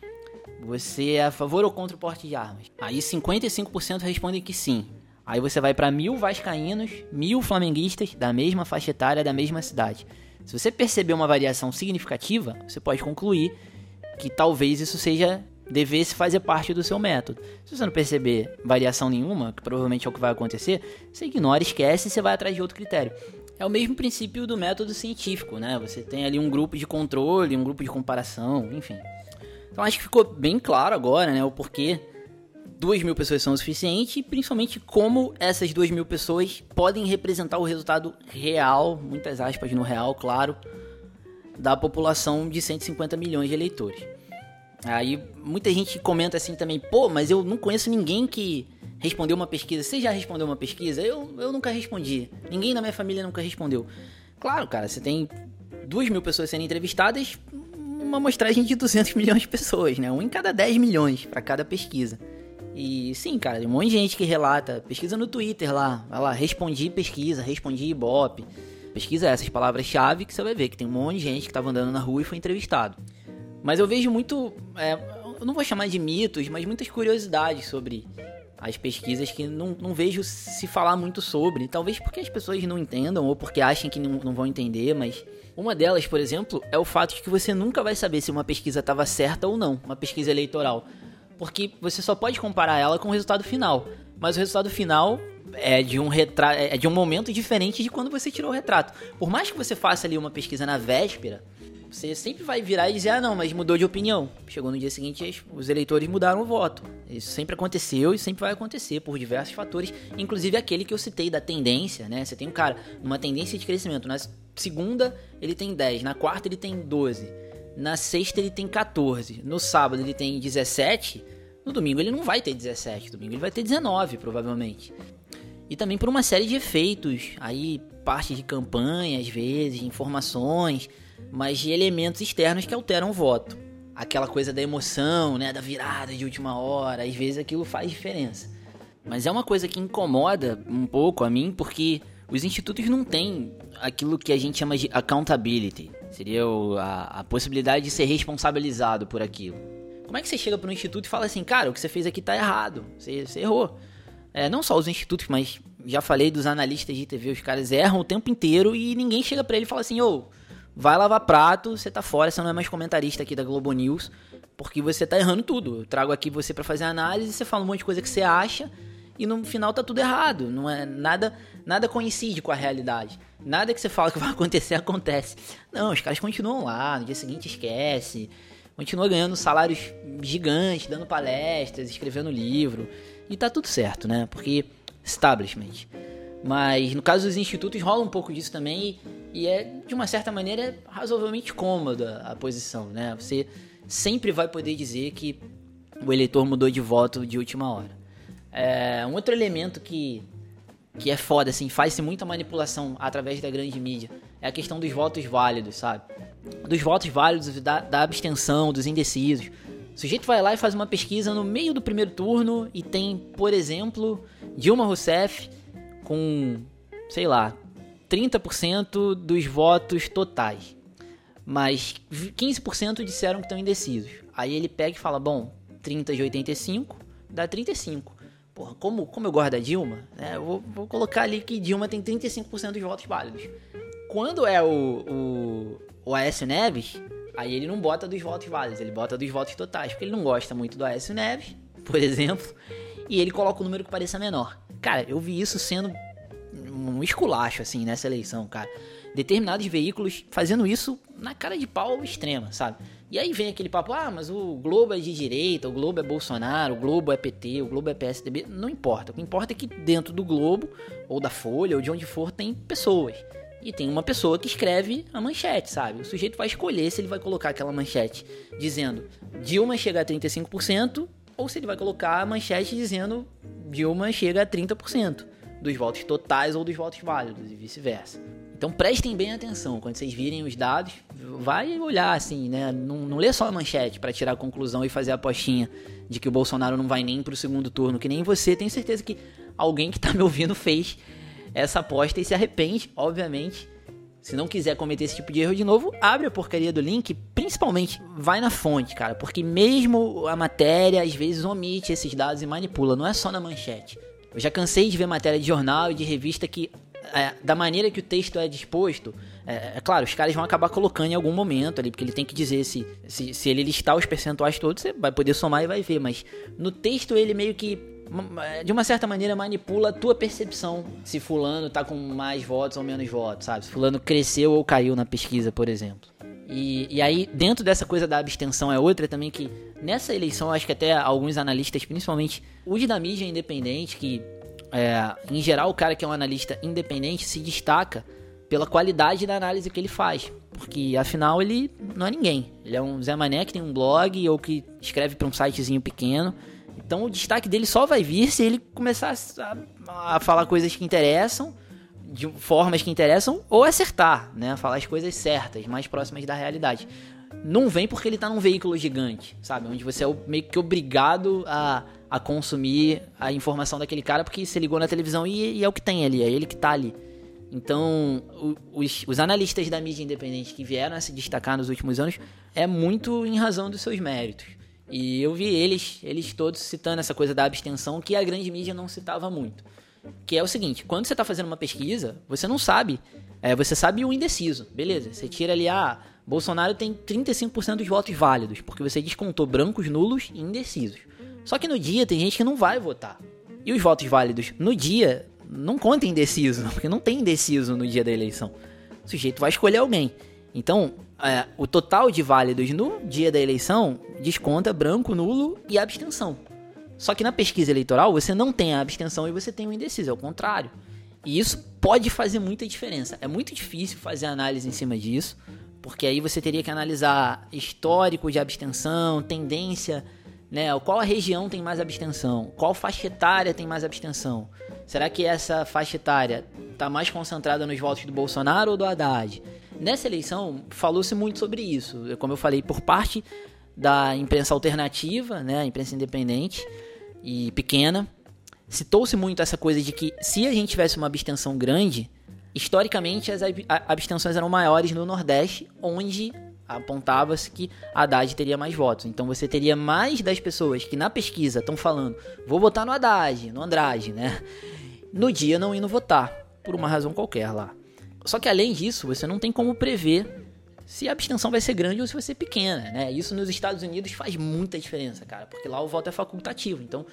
Você é a favor ou contra o porte de armas? Aí 55% respondem que sim. Aí você vai para mil vascaínos, mil flamenguistas da mesma faixa etária da mesma cidade. Se você perceber uma variação significativa, você pode concluir que talvez isso seja devesse fazer parte do seu método. Se você não perceber variação nenhuma, que provavelmente é o que vai acontecer, você ignora, esquece e você vai atrás de outro critério. É o mesmo princípio do método científico, né? Você tem ali um grupo de controle, um grupo de comparação, enfim. Então acho que ficou bem claro agora, né, o porquê duas mil pessoas são o suficiente e principalmente como essas duas mil pessoas podem representar o resultado real, muitas aspas no real, claro, da população de 150 milhões de eleitores. Aí muita gente comenta assim também, pô, mas eu não conheço ninguém que respondeu uma pesquisa. Você já respondeu uma pesquisa? Eu, eu nunca respondi. Ninguém da minha família nunca respondeu. Claro, cara, você tem duas mil pessoas sendo entrevistadas, uma amostragem de 200 milhões de pessoas, né? Um em cada 10 milhões para cada pesquisa. E sim, cara, tem um monte de gente que relata, pesquisa no Twitter lá, vai lá, respondi pesquisa, respondi Ibope. Pesquisa essas palavras-chave que você vai ver que tem um monte de gente que estava andando na rua e foi entrevistado. Mas eu vejo muito, é, eu não vou chamar de mitos, mas muitas curiosidades sobre as pesquisas que não, não vejo se falar muito sobre. Talvez porque as pessoas não entendam ou porque acham que não, não vão entender, mas uma delas, por exemplo, é o fato de que você nunca vai saber se uma pesquisa estava certa ou não, uma pesquisa eleitoral. Porque você só pode comparar ela com o resultado final. Mas o resultado final é de um retrato, é de um momento diferente de quando você tirou o retrato. Por mais que você faça ali uma pesquisa na véspera, você sempre vai virar e dizer: ah, não, mas mudou de opinião. Chegou no dia seguinte, os eleitores mudaram o voto. Isso sempre aconteceu e sempre vai acontecer por diversos fatores, inclusive aquele que eu citei da tendência, né? Você tem um cara numa tendência de crescimento, na segunda ele tem 10, na quarta ele tem 12, na sexta ele tem 14, no sábado ele tem 17, no domingo ele não vai ter 17, no domingo ele vai ter 19, provavelmente. E também por uma série de efeitos, aí parte de campanha, às vezes, informações, mas de elementos externos que alteram o voto. Aquela coisa da emoção, né, da virada de última hora, às vezes aquilo faz diferença. Mas é uma coisa que incomoda um pouco a mim, porque os institutos não têm aquilo que a gente chama de accountability. Seria a, a possibilidade de ser responsabilizado por aquilo. Como é que você chega para um instituto e fala assim, cara, o que você fez aqui tá errado, você, você errou. É, não só os institutos, mas já falei dos analistas de TV, os caras erram o tempo inteiro e ninguém chega para ele e fala assim, ô, vai lavar prato, você tá fora, você não é mais comentarista aqui da Globo News, porque você tá errando tudo. Eu trago aqui você para fazer análise, você fala um monte de coisa que você acha e no final tá tudo errado. Não é nada, nada coincide com a realidade. Nada que você fala que vai acontecer acontece. Não, os caras continuam lá, no dia seguinte esquece, continua ganhando salários gigantes, dando palestras, escrevendo livro e tá tudo certo, né? Porque establishment. Mas no caso dos institutos rola um pouco disso também e, e é de uma certa maneira razoavelmente cômoda a posição, né? Você sempre vai poder dizer que o eleitor mudou de voto de última hora. É, um outro elemento que, que é foda, assim, faz-se muita manipulação através da grande mídia é a questão dos votos válidos, sabe? Dos votos válidos, da, da abstenção, dos indecisos. O sujeito vai lá e faz uma pesquisa no meio do primeiro turno e tem, por exemplo, Dilma Rousseff com, sei lá, 30% dos votos totais mas 15% disseram que estão indecisos. Aí ele pega e fala: bom, 30 de 85 dá 35. Porra, como, como eu gosto da Dilma, né, eu vou, vou colocar ali que Dilma tem 35% dos votos válidos. Quando é o, o, o Aécio Neves, aí ele não bota dos votos válidos, ele bota dos votos totais, porque ele não gosta muito do Aécio Neves, por exemplo, e ele coloca o número que pareça menor. Cara, eu vi isso sendo um esculacho, assim, nessa eleição, cara determinados veículos fazendo isso na cara de pau extrema, sabe? E aí vem aquele papo, ah, mas o Globo é de direita, o Globo é Bolsonaro, o Globo é PT, o Globo é PSDB. Não importa. O que importa é que dentro do Globo, ou da Folha, ou de onde for, tem pessoas. E tem uma pessoa que escreve a manchete, sabe? O sujeito vai escolher se ele vai colocar aquela manchete dizendo Dilma chega a 35%, ou se ele vai colocar a manchete dizendo Dilma chega a 30% dos votos totais ou dos votos válidos, e vice-versa. Então prestem bem atenção quando vocês virem os dados, vai olhar assim, né? Não, não lê só a manchete para tirar a conclusão e fazer a apostinha de que o Bolsonaro não vai nem pro segundo turno, que nem você. Tenho certeza que alguém que tá me ouvindo fez essa aposta e se arrepende, obviamente. Se não quiser cometer esse tipo de erro de novo, abre a porcaria do link, principalmente vai na fonte, cara, porque mesmo a matéria às vezes omite esses dados e manipula, não é só na manchete. Eu já cansei de ver matéria de jornal e de revista que é, da maneira que o texto é disposto, é, é, claro, os caras vão acabar colocando em algum momento ali, porque ele tem que dizer se, se, se ele listar os percentuais todos, você vai poder somar e vai ver, mas no texto ele meio que de uma certa maneira manipula a tua percepção se fulano tá com mais votos ou menos votos, sabe? Se fulano cresceu ou caiu na pesquisa, por exemplo. E, e aí, dentro dessa coisa da abstenção é outra também que nessa eleição, acho que até alguns analistas, principalmente os da mídia independente, que é, em geral, o cara que é um analista independente se destaca pela qualidade da análise que ele faz. Porque afinal ele não é ninguém. Ele é um Zé Mané que tem um blog ou que escreve para um sitezinho pequeno. Então o destaque dele só vai vir se ele começar a, a falar coisas que interessam, de formas que interessam, ou acertar, né? Falar as coisas certas, mais próximas da realidade. Não vem porque ele tá num veículo gigante, sabe? Onde você é meio que obrigado a a consumir a informação daquele cara porque se ligou na televisão e, e é o que tem ali, é ele que tá ali. Então, os, os, analistas da mídia independente que vieram a se destacar nos últimos anos é muito em razão dos seus méritos. E eu vi eles, eles todos citando essa coisa da abstenção que a grande mídia não citava muito. Que é o seguinte, quando você está fazendo uma pesquisa, você não sabe, é, você sabe o indeciso, beleza? Você tira ali, ah, Bolsonaro tem 35% dos votos válidos, porque você descontou brancos, nulos e indecisos. Só que no dia tem gente que não vai votar. E os votos válidos no dia não conta indeciso, porque não tem indeciso no dia da eleição. O sujeito vai escolher alguém. Então, é, o total de válidos no dia da eleição desconta branco, nulo e abstenção. Só que na pesquisa eleitoral você não tem a abstenção e você tem o indeciso, é o contrário. E isso pode fazer muita diferença. É muito difícil fazer análise em cima disso, porque aí você teria que analisar histórico de abstenção, tendência né? Qual a região tem mais abstenção? Qual faixa etária tem mais abstenção? Será que essa faixa etária está mais concentrada nos votos do Bolsonaro ou do Haddad? Nessa eleição, falou-se muito sobre isso. Como eu falei, por parte da imprensa alternativa, né, a imprensa independente e pequena, citou-se muito essa coisa de que se a gente tivesse uma abstenção grande, historicamente as abstenções eram maiores no Nordeste, onde apontava-se que Haddad teria mais votos. Então você teria mais das pessoas que na pesquisa estão falando, vou votar no Haddad, no Andrade, né? No dia não indo votar, por uma razão qualquer lá. Só que além disso, você não tem como prever se a abstenção vai ser grande ou se vai ser pequena, né? Isso nos Estados Unidos faz muita diferença, cara, porque lá o voto é facultativo. Então,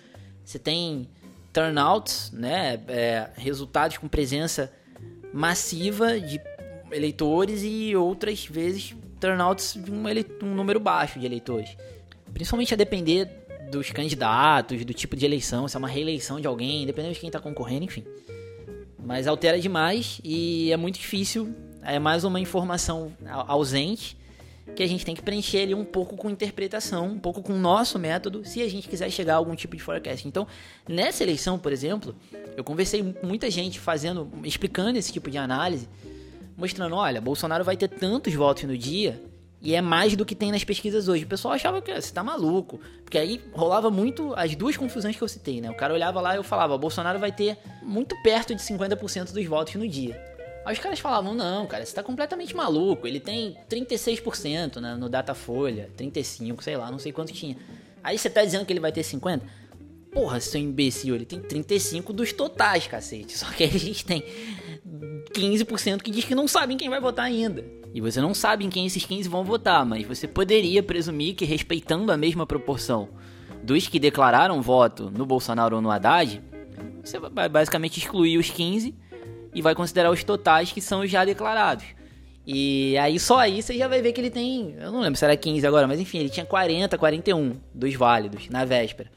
você tem turnouts, né? É, resultados com presença massiva de eleitores e outras vezes turnouts de um, um número baixo de eleitores. Principalmente a depender dos candidatos, do tipo de eleição, se é uma reeleição de alguém, dependendo de quem está concorrendo, enfim. Mas altera demais e é muito difícil é mais uma informação ausente que a gente tem que preencher ali um pouco com interpretação, um pouco com o nosso método, se a gente quiser chegar a algum tipo de forecast. Então, nessa eleição, por exemplo, eu conversei com muita gente fazendo, explicando esse tipo de análise, mostrando, olha, Bolsonaro vai ter tantos votos no dia e é mais do que tem nas pesquisas hoje. O pessoal achava que você tá maluco, porque aí rolava muito as duas confusões que eu citei, né? O cara olhava lá e eu falava, Bolsonaro vai ter muito perto de 50% dos votos no dia. Aí os caras falavam, não, cara, você tá completamente maluco. Ele tem 36% né, no Datafolha, 35%, sei lá, não sei quanto tinha. Aí você tá dizendo que ele vai ter 50%? Porra, seu imbecil, ele tem 35% dos totais, cacete. Só que a gente tem 15% que diz que não sabem quem vai votar ainda. E você não sabe em quem esses 15 vão votar, mas você poderia presumir que respeitando a mesma proporção dos que declararam voto no Bolsonaro ou no Haddad, você vai basicamente excluir os 15 e vai considerar os totais que são já declarados. E aí só aí você já vai ver que ele tem, eu não lembro se era 15 agora, mas enfim, ele tinha 40, 41 dos válidos na véspera.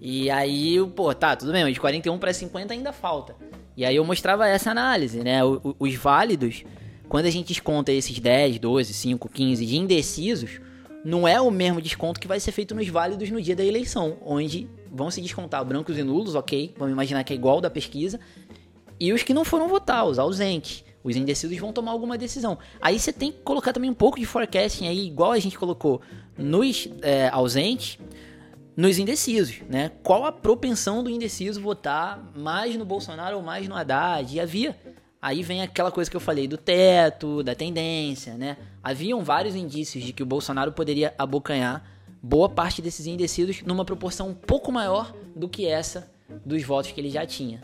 E aí, pô, tá, tudo bem, mas de 41 para 50 ainda falta. E aí eu mostrava essa análise, né? Os válidos, quando a gente desconta esses 10, 12, 5, 15 de indecisos, não é o mesmo desconto que vai ser feito nos válidos no dia da eleição, onde vão se descontar brancos e nulos, ok? Vamos imaginar que é igual da pesquisa, e os que não foram votar, os ausentes. Os indecisos vão tomar alguma decisão. Aí você tem que colocar também um pouco de forecasting aí, igual a gente colocou nos é, ausentes, nos indecisos, né? Qual a propensão do indeciso votar mais no Bolsonaro ou mais no Haddad? E havia. Aí vem aquela coisa que eu falei do teto, da tendência, né? Haviam vários indícios de que o Bolsonaro poderia abocanhar boa parte desses indecisos numa proporção um pouco maior do que essa dos votos que ele já tinha.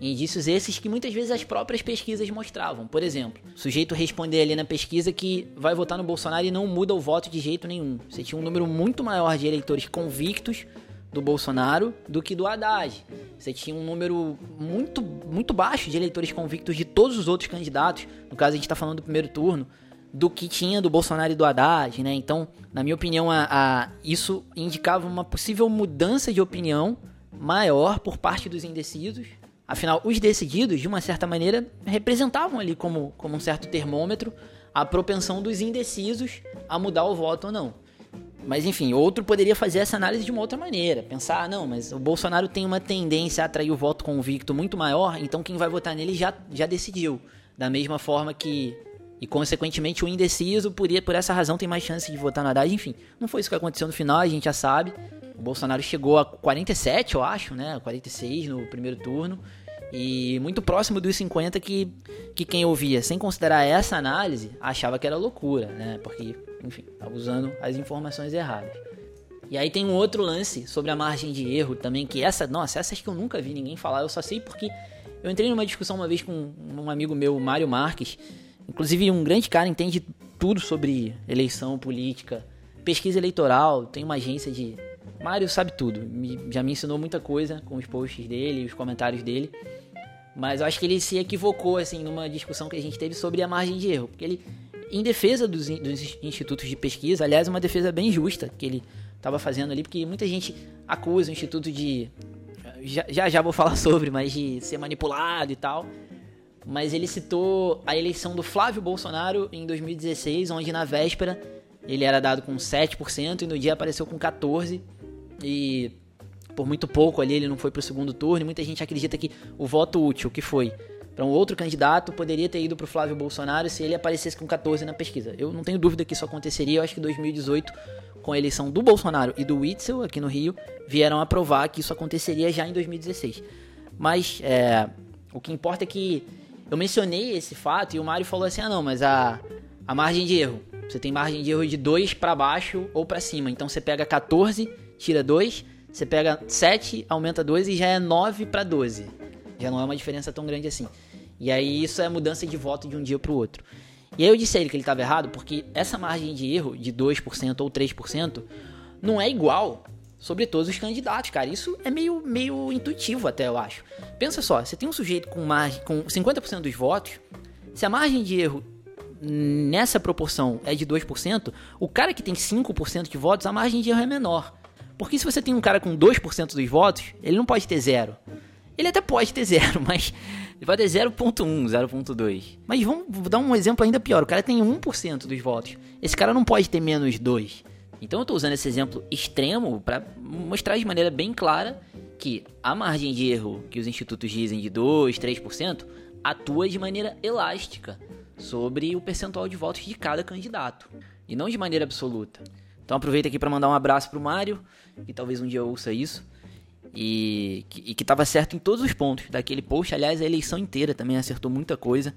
Indícios esses que muitas vezes as próprias pesquisas mostravam. Por exemplo, o sujeito responder ali na pesquisa que vai votar no Bolsonaro e não muda o voto de jeito nenhum. Você tinha um número muito maior de eleitores convictos do Bolsonaro do que do Haddad. Você tinha um número muito, muito baixo de eleitores convictos de todos os outros candidatos. No caso, a gente está falando do primeiro turno do que tinha do Bolsonaro e do Haddad, né? Então, na minha opinião, a, a, isso indicava uma possível mudança de opinião maior por parte dos indecisos Afinal, os decididos, de uma certa maneira, representavam ali como, como um certo termômetro a propensão dos indecisos a mudar o voto ou não. Mas enfim, outro poderia fazer essa análise de uma outra maneira. Pensar, ah, não, mas o Bolsonaro tem uma tendência a atrair o voto convicto muito maior, então quem vai votar nele já, já decidiu. Da mesma forma que. E consequentemente o indeciso, por, por essa razão, tem mais chance de votar no Haddad. Enfim, não foi isso que aconteceu no final, a gente já sabe. O Bolsonaro chegou a 47, eu acho, né? 46 no primeiro turno. E muito próximo dos 50 que, que quem ouvia sem considerar essa análise achava que era loucura, né? Porque, enfim, estava usando as informações erradas. E aí tem um outro lance sobre a margem de erro também, que essa, nossa, essas que eu nunca vi ninguém falar, eu só sei porque eu entrei numa discussão uma vez com um amigo meu, Mário Marques, inclusive um grande cara, entende tudo sobre eleição, política, pesquisa eleitoral, tem uma agência de Mário sabe tudo, já me ensinou muita coisa com os posts dele, os comentários dele. Mas eu acho que ele se equivocou assim numa discussão que a gente teve sobre a margem de erro, porque ele em defesa dos, dos institutos de pesquisa, aliás, uma defesa bem justa que ele estava fazendo ali, porque muita gente acusa o instituto de já, já já vou falar sobre, mas de ser manipulado e tal. Mas ele citou a eleição do Flávio Bolsonaro em 2016, onde na véspera ele era dado com 7% e no dia apareceu com 14%. E por muito pouco ali ele não foi para o segundo turno. E muita gente acredita que o voto útil que foi para um outro candidato poderia ter ido para o Flávio Bolsonaro se ele aparecesse com 14 na pesquisa. Eu não tenho dúvida que isso aconteceria. Eu acho que 2018, com a eleição do Bolsonaro e do Witzel aqui no Rio, vieram a provar que isso aconteceria já em 2016. Mas é, o que importa é que eu mencionei esse fato e o Mário falou assim: ah, não, mas a, a margem de erro. Você tem margem de erro de 2 para baixo ou para cima. Então você pega 14, tira 2, você pega 7, aumenta 2 e já é 9 para 12. Já não é uma diferença tão grande assim. E aí isso é mudança de voto de um dia para o outro. E aí eu disse a ele que ele estava errado porque essa margem de erro de 2% ou 3% não é igual sobre todos os candidatos, cara. Isso é meio, meio intuitivo até, eu acho. Pensa só, você tem um sujeito com margem com 50% dos votos, se a margem de erro nessa proporção é de 2%, o cara que tem 5% de votos, a margem de erro é menor. Porque se você tem um cara com 2% dos votos, ele não pode ter zero. Ele até pode ter zero, mas ele pode ter 0.1, 0.2. Mas vamos dar um exemplo ainda pior. O cara tem 1% dos votos. Esse cara não pode ter menos 2. Então eu estou usando esse exemplo extremo para mostrar de maneira bem clara que a margem de erro que os institutos dizem de 2, 3% atua de maneira elástica sobre o percentual de votos de cada candidato e não de maneira absoluta. Então aproveito aqui para mandar um abraço pro Mário, que talvez um dia ouça isso. E que, e que tava certo em todos os pontos daquele post. Aliás, a eleição inteira também acertou muita coisa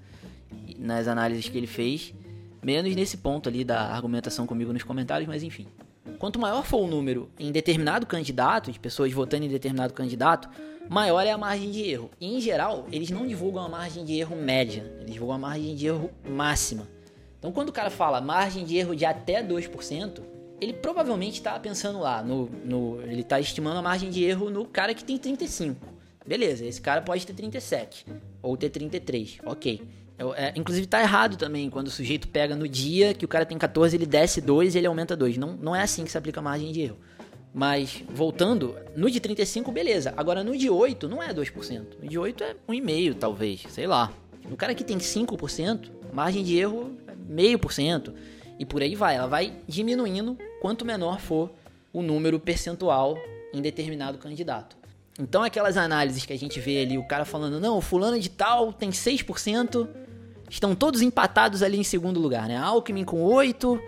nas análises que ele fez. Menos nesse ponto ali da argumentação comigo nos comentários, mas enfim. Quanto maior for o número em determinado candidato, de pessoas votando em determinado candidato, maior é a margem de erro. E, em geral, eles não divulgam a margem de erro média, eles divulgam a margem de erro máxima. Então, quando o cara fala margem de erro de até 2%, ele provavelmente está pensando lá, no, no, ele está estimando a margem de erro no cara que tem 35. Beleza, esse cara pode ter 37 ou ter 33, ok. É, inclusive tá errado também quando o sujeito pega no dia que o cara tem 14, ele desce 2 e ele aumenta 2. Não, não é assim que se aplica a margem de erro. Mas, voltando, no de 35, beleza. Agora, no de 8, não é 2%. No de 8 é 1,5%, talvez. Sei lá. No cara que tem 5%, margem de erro é meio por cento e por aí vai. Ela vai diminuindo quanto menor for o número percentual em determinado candidato. Então, aquelas análises que a gente vê ali, o cara falando, não, o fulano de tal tem 6%, estão todos empatados ali em segundo lugar, né? Alckmin com 8,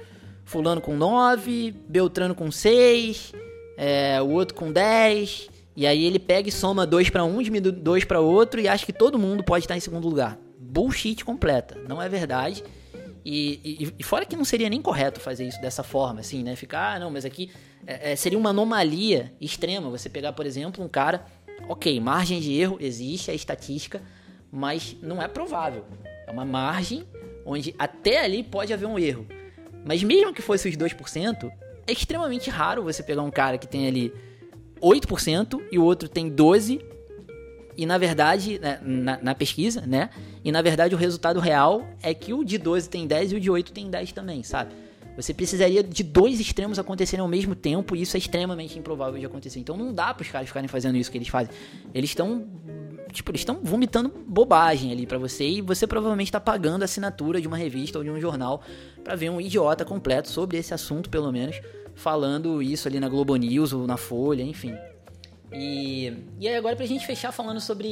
fulano com 9, Beltrano com 6, é, o outro com 10, e aí ele pega e soma 2 para um, diminui 2 para outro e acha que todo mundo pode estar em segundo lugar. Bullshit completa, não é verdade. E, e, e, fora que não seria nem correto fazer isso dessa forma, assim, né? Ficar, ah, não, mas aqui é, é, seria uma anomalia extrema. Você pegar, por exemplo, um cara, ok, margem de erro existe, é estatística, mas não é provável. É uma margem onde até ali pode haver um erro. Mas mesmo que fosse os 2%, é extremamente raro você pegar um cara que tem ali 8% e o outro tem 12% e na verdade, né, na, na, pesquisa, né? E na verdade o resultado real é que o de 12 tem 10 e o de 8 tem 10 também, sabe? Você precisaria de dois extremos acontecerem ao mesmo tempo e isso é extremamente improvável de acontecer. Então não dá para os caras ficarem fazendo isso que eles fazem. Eles estão tipo, eles estão vomitando bobagem ali para você e você provavelmente está pagando a assinatura de uma revista ou de um jornal para ver um idiota completo sobre esse assunto, pelo menos, falando isso ali na Globo News ou na Folha, enfim. E, e aí agora pra gente fechar falando sobre...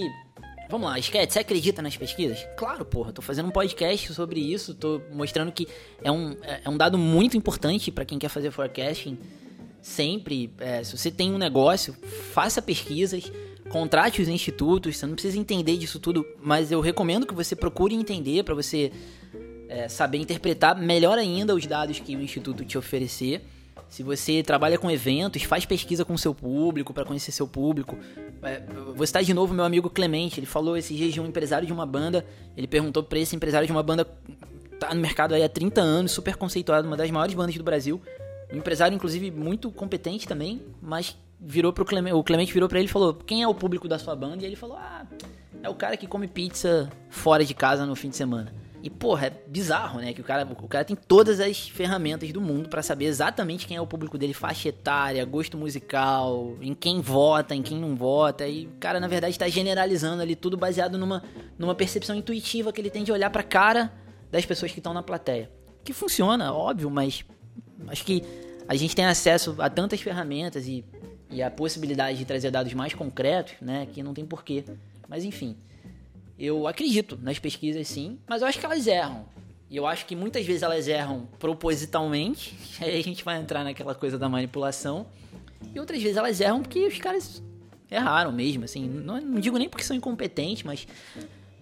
Vamos lá, Sketch, você acredita nas pesquisas? Claro, porra, tô fazendo um podcast sobre isso, tô mostrando que é um, é, é um dado muito importante para quem quer fazer forecasting. Sempre, é, se você tem um negócio, faça pesquisas, contrate os institutos, você não precisa entender disso tudo, mas eu recomendo que você procure entender para você é, saber interpretar melhor ainda os dados que o instituto te oferecer. Se você trabalha com eventos, faz pesquisa com seu público, para conhecer seu público. É, vou citar de novo meu amigo Clemente, ele falou esse dia de um empresário de uma banda, ele perguntou para esse empresário de uma banda tá no mercado aí há 30 anos, super conceituado, uma das maiores bandas do Brasil. Um empresário, inclusive, muito competente também, mas virou pro Clemente, o Clemente virou para ele e falou: "Quem é o público da sua banda?" E ele falou: "Ah, é o cara que come pizza fora de casa no fim de semana." E, porra, é bizarro, né? Que o cara, o cara tem todas as ferramentas do mundo para saber exatamente quem é o público dele, faixa etária, gosto musical, em quem vota, em quem não vota. E o cara, na verdade, tá generalizando ali tudo baseado numa, numa percepção intuitiva que ele tem de olhar pra cara das pessoas que estão na plateia. Que funciona, óbvio, mas acho que a gente tem acesso a tantas ferramentas e, e a possibilidade de trazer dados mais concretos, né? Que não tem porquê. Mas enfim. Eu acredito nas pesquisas sim, mas eu acho que elas erram. E eu acho que muitas vezes elas erram propositalmente, aí a gente vai entrar naquela coisa da manipulação. E outras vezes elas erram porque os caras erraram mesmo, assim. Não, não digo nem porque são incompetentes, mas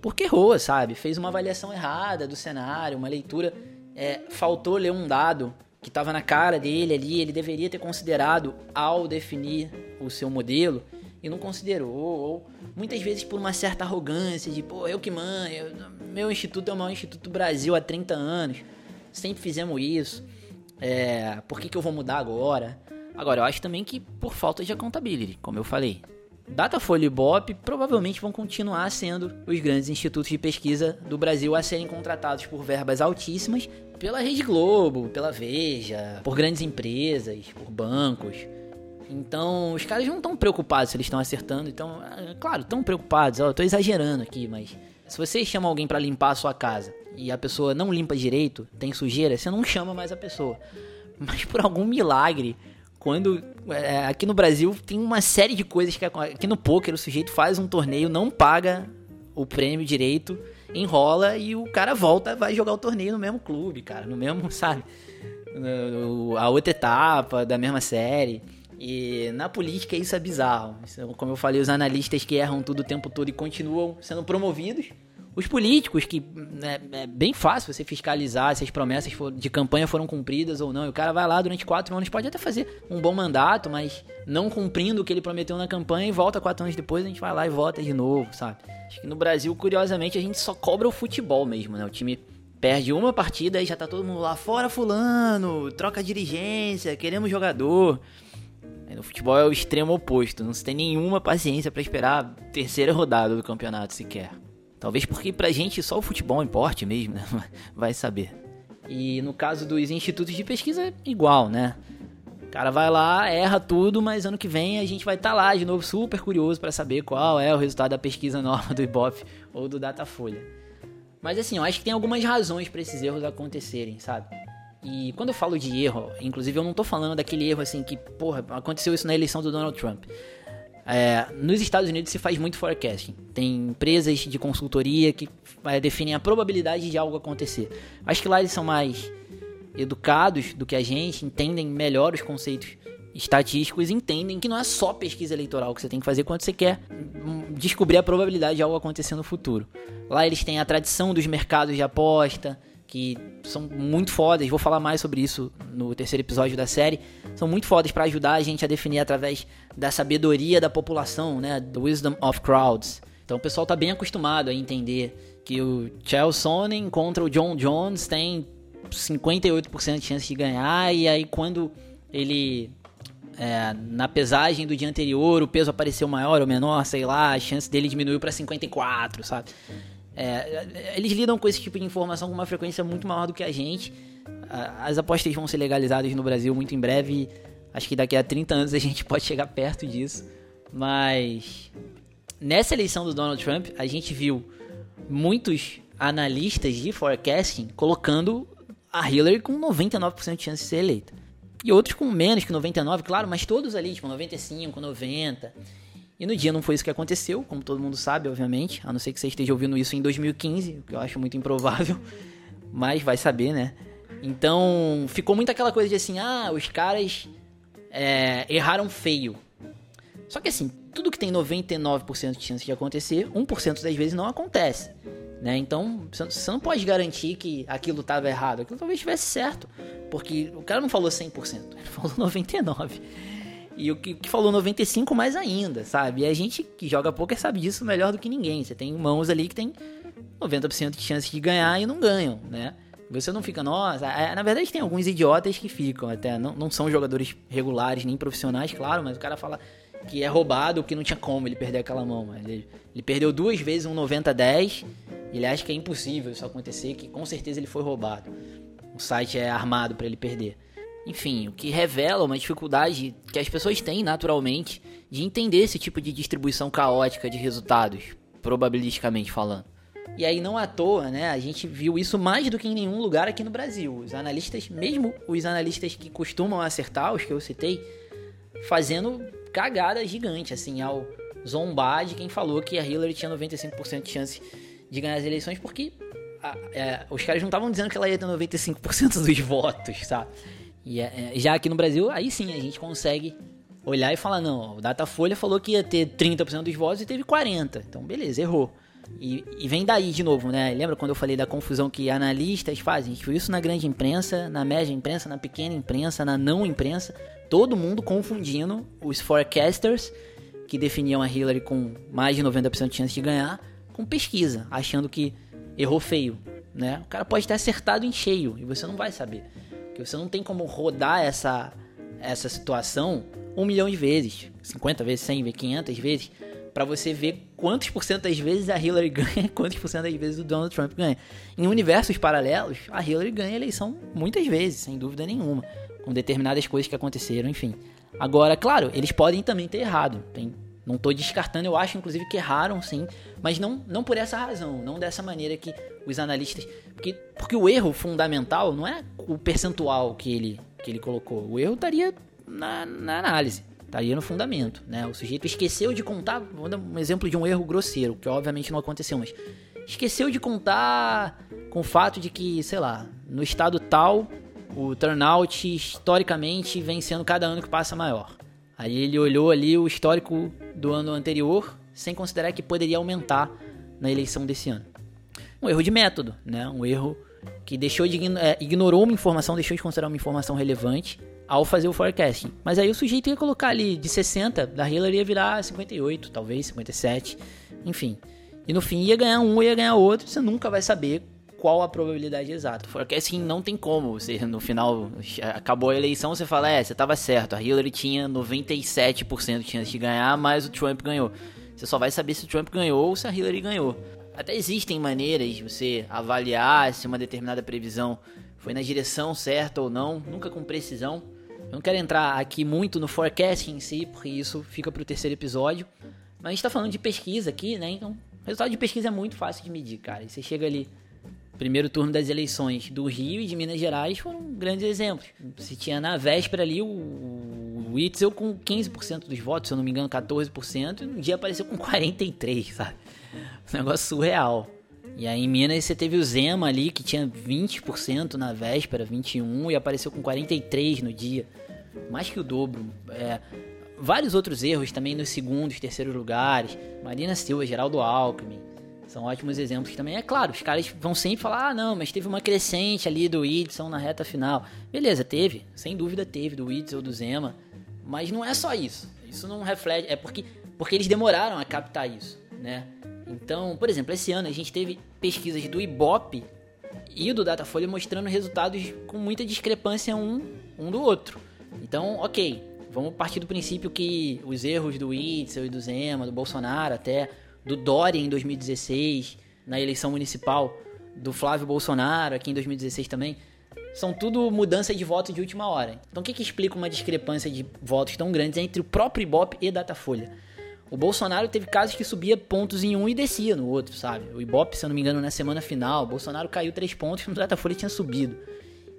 porque errou, sabe? Fez uma avaliação errada do cenário, uma leitura. É, faltou ler um dado que estava na cara dele ali, ele deveria ter considerado ao definir o seu modelo. E não considerou, ou muitas vezes por uma certa arrogância de, pô, eu que mando, meu instituto é o maior instituto do Brasil há 30 anos, sempre fizemos isso, é, por que, que eu vou mudar agora? Agora, eu acho também que por falta de accountability, como eu falei. Datafolha e Bop provavelmente vão continuar sendo os grandes institutos de pesquisa do Brasil a serem contratados por verbas altíssimas pela Rede Globo, pela Veja, por grandes empresas, por bancos. Então, os caras não estão preocupados se eles estão acertando. Então, é, claro, estão preocupados. Eu tô exagerando aqui, mas se você chama alguém para limpar a sua casa e a pessoa não limpa direito, tem sujeira, você não chama mais a pessoa. Mas por algum milagre, quando é, aqui no Brasil tem uma série de coisas que aqui no poker o sujeito faz um torneio, não paga o prêmio direito, enrola e o cara volta, vai jogar o torneio no mesmo clube, cara, no mesmo, sabe? A outra etapa da mesma série. E na política isso é bizarro. Como eu falei, os analistas que erram tudo o tempo todo e continuam sendo promovidos. Os políticos, que né, é bem fácil você fiscalizar se as promessas de campanha foram cumpridas ou não. E o cara vai lá durante quatro anos, pode até fazer um bom mandato, mas não cumprindo o que ele prometeu na campanha e volta quatro anos depois, a gente vai lá e vota de novo, sabe? Acho que no Brasil, curiosamente, a gente só cobra o futebol mesmo, né? O time perde uma partida e já tá todo mundo lá fora fulano, troca dirigência, queremos jogador. No futebol é o extremo oposto, não se tem nenhuma paciência para esperar a terceira rodada do campeonato sequer. Talvez porque pra gente só o futebol importe mesmo, né? Vai saber. E no caso dos institutos de pesquisa é igual, né? O cara vai lá, erra tudo, mas ano que vem a gente vai estar tá lá de novo super curioso para saber qual é o resultado da pesquisa nova do Ibope ou do Datafolha. Mas assim, eu acho que tem algumas razões para esses erros acontecerem, sabe? E quando eu falo de erro, inclusive eu não tô falando daquele erro assim que, porra, aconteceu isso na eleição do Donald Trump. É, nos Estados Unidos se faz muito forecasting. Tem empresas de consultoria que é, definem a probabilidade de algo acontecer. Acho que lá eles são mais educados do que a gente, entendem melhor os conceitos estatísticos, entendem que não é só pesquisa eleitoral que você tem que fazer quando você quer hum, descobrir a probabilidade de algo acontecer no futuro. Lá eles têm a tradição dos mercados de aposta, que são muito fodas. Vou falar mais sobre isso no terceiro episódio da série. São muito fodas para ajudar a gente a definir através da sabedoria da população, né? The wisdom of crowds. Então o pessoal tá bem acostumado a entender que o Chelsea contra o John Jones tem 58% de chance de ganhar e aí quando ele é, na pesagem do dia anterior o peso apareceu maior ou menor, sei lá, a chance dele diminuiu para 54, sabe? É, eles lidam com esse tipo de informação com uma frequência muito maior do que a gente. As apostas vão ser legalizadas no Brasil muito em breve. Acho que daqui a 30 anos a gente pode chegar perto disso. Mas nessa eleição do Donald Trump, a gente viu muitos analistas de forecasting colocando a Hillary com 99% de chance de ser eleita. E outros com menos que 99, claro, mas todos ali, tipo 95, 90. E no dia não foi isso que aconteceu, como todo mundo sabe, obviamente, a não ser que você esteja ouvindo isso em 2015, o que eu acho muito improvável, mas vai saber, né? Então, ficou muito aquela coisa de assim, ah, os caras é, erraram feio. Só que assim, tudo que tem 99% de chance de acontecer, 1% das vezes não acontece. Né? Então, você não pode garantir que aquilo estava errado. Aquilo talvez estivesse certo. Porque o cara não falou 100%, ele falou 99%. E o que, que, falou 95 mais ainda, sabe? E a gente que joga poker sabe disso melhor do que ninguém. Você tem mãos ali que tem 90% de chance de ganhar e não ganham, né? Você não fica, nossa. Na verdade, tem alguns idiotas que ficam até. Não, não são jogadores regulares nem profissionais, claro, mas o cara fala que é roubado, que não tinha como ele perder aquela mão. Mas ele, ele perdeu duas vezes um 90-10. Ele acha que é impossível isso acontecer, que com certeza ele foi roubado. O site é armado para ele perder. Enfim, o que revela uma dificuldade que as pessoas têm naturalmente de entender esse tipo de distribuição caótica de resultados, probabilisticamente falando. E aí não à toa, né, a gente viu isso mais do que em nenhum lugar aqui no Brasil. Os analistas, mesmo os analistas que costumam acertar, os que eu citei, fazendo cagada gigante, assim, ao zombar de quem falou que a Hillary tinha 95% de chance de ganhar as eleições, porque a, é, os caras não estavam dizendo que ela ia ter 95% dos votos, sabe? E é, é, já aqui no Brasil, aí sim a gente consegue olhar e falar: não, o Datafolha falou que ia ter 30% dos votos e teve 40%. Então, beleza, errou. E, e, vem daí de novo, né? Lembra quando eu falei da confusão que analistas fazem? A gente viu isso na grande imprensa, na média imprensa, na pequena imprensa, na não imprensa. Todo mundo confundindo os forecasters que definiam a Hillary com mais de 90% de chance de ganhar, com pesquisa, achando que errou feio, né? O cara pode ter acertado em cheio e você não vai saber. Porque você não tem como rodar essa, essa situação um milhão de vezes, 50 vezes, 100 vezes, 500 vezes, para você ver quantos por cento das vezes a Hillary ganha, quantos por cento das vezes o Donald Trump ganha. Em universos paralelos, a Hillary ganha a eleição muitas vezes, sem dúvida nenhuma, com determinadas coisas que aconteceram, enfim. Agora, claro, eles podem também ter errado. Tem, não estou descartando, eu acho inclusive que erraram sim, mas não, não por essa razão, não dessa maneira que os analistas. Porque, porque o erro fundamental não é o percentual que ele, que ele colocou, o erro estaria na, na análise, estaria no fundamento. Né? O sujeito esqueceu de contar, vou dar um exemplo de um erro grosseiro, que obviamente não aconteceu, mas esqueceu de contar com o fato de que, sei lá, no estado tal o turnout historicamente vem sendo cada ano que passa maior. Aí ele olhou ali o histórico do ano anterior, sem considerar que poderia aumentar na eleição desse ano. Um erro de método, né? Um erro que deixou de é, ignorou uma informação, deixou de considerar uma informação relevante ao fazer o forecasting. Mas aí o sujeito ia colocar ali de 60, da Hillary ia virar 58, talvez 57, enfim. E no fim ia ganhar um, ia ganhar outro, você nunca vai saber qual a probabilidade exata. Porque assim, não tem como. Você, no final, acabou a eleição, você fala, é, você tava certo. A Hillary tinha 97% de chance de ganhar, mas o Trump ganhou. Você só vai saber se o Trump ganhou ou se a Hillary ganhou. Até existem maneiras de você avaliar se uma determinada previsão foi na direção certa ou não, nunca com precisão. Eu não quero entrar aqui muito no forecast em si, porque isso fica para o terceiro episódio. Mas a gente está falando de pesquisa aqui, né? Então, o resultado de pesquisa é muito fácil de medir, cara. E você chega ali primeiro turno das eleições do Rio e de Minas Gerais foram grandes exemplos. Se tinha na véspera ali o, o Witzel com 15% dos votos, se eu não me engano, 14%, e no dia apareceu com 43%, sabe? Um negócio surreal. E aí em Minas você teve o Zema ali, que tinha 20% na véspera, 21%, e apareceu com 43% no dia. Mais que o dobro. É, vários outros erros também nos segundos, terceiros lugares. Marina Silva, Geraldo Alckmin. São ótimos exemplos também. É claro, os caras vão sempre falar: ah, não, mas teve uma crescente ali do Whitson na reta final. Beleza, teve, sem dúvida teve, do Whitson ou do Zema. Mas não é só isso. Isso não reflete. É porque, porque eles demoraram a captar isso, né? Então, por exemplo, esse ano a gente teve pesquisas do Ibope e do Datafolha mostrando resultados com muita discrepância um, um do outro. Então, ok, vamos partir do princípio que os erros do Whitson e do Zema, do Bolsonaro até do Dória em 2016, na eleição municipal, do Flávio Bolsonaro aqui em 2016 também, são tudo mudança de voto de última hora. Então o que, que explica uma discrepância de votos tão grandes entre o próprio Ibope e Datafolha? O Bolsonaro teve casos que subia pontos em um e descia no outro, sabe? O Ibope, se eu não me engano, na semana final, o Bolsonaro caiu três pontos e o Datafolha tinha subido.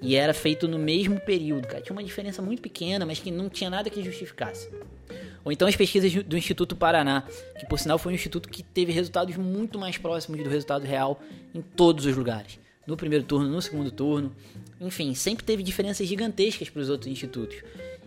E era feito no mesmo período, cara. Tinha uma diferença muito pequena, mas que não tinha nada que justificasse. Ou então as pesquisas do Instituto Paraná, que por sinal foi um instituto que teve resultados muito mais próximos do resultado real em todos os lugares. No primeiro turno, no segundo turno. Enfim, sempre teve diferenças gigantescas para os outros institutos.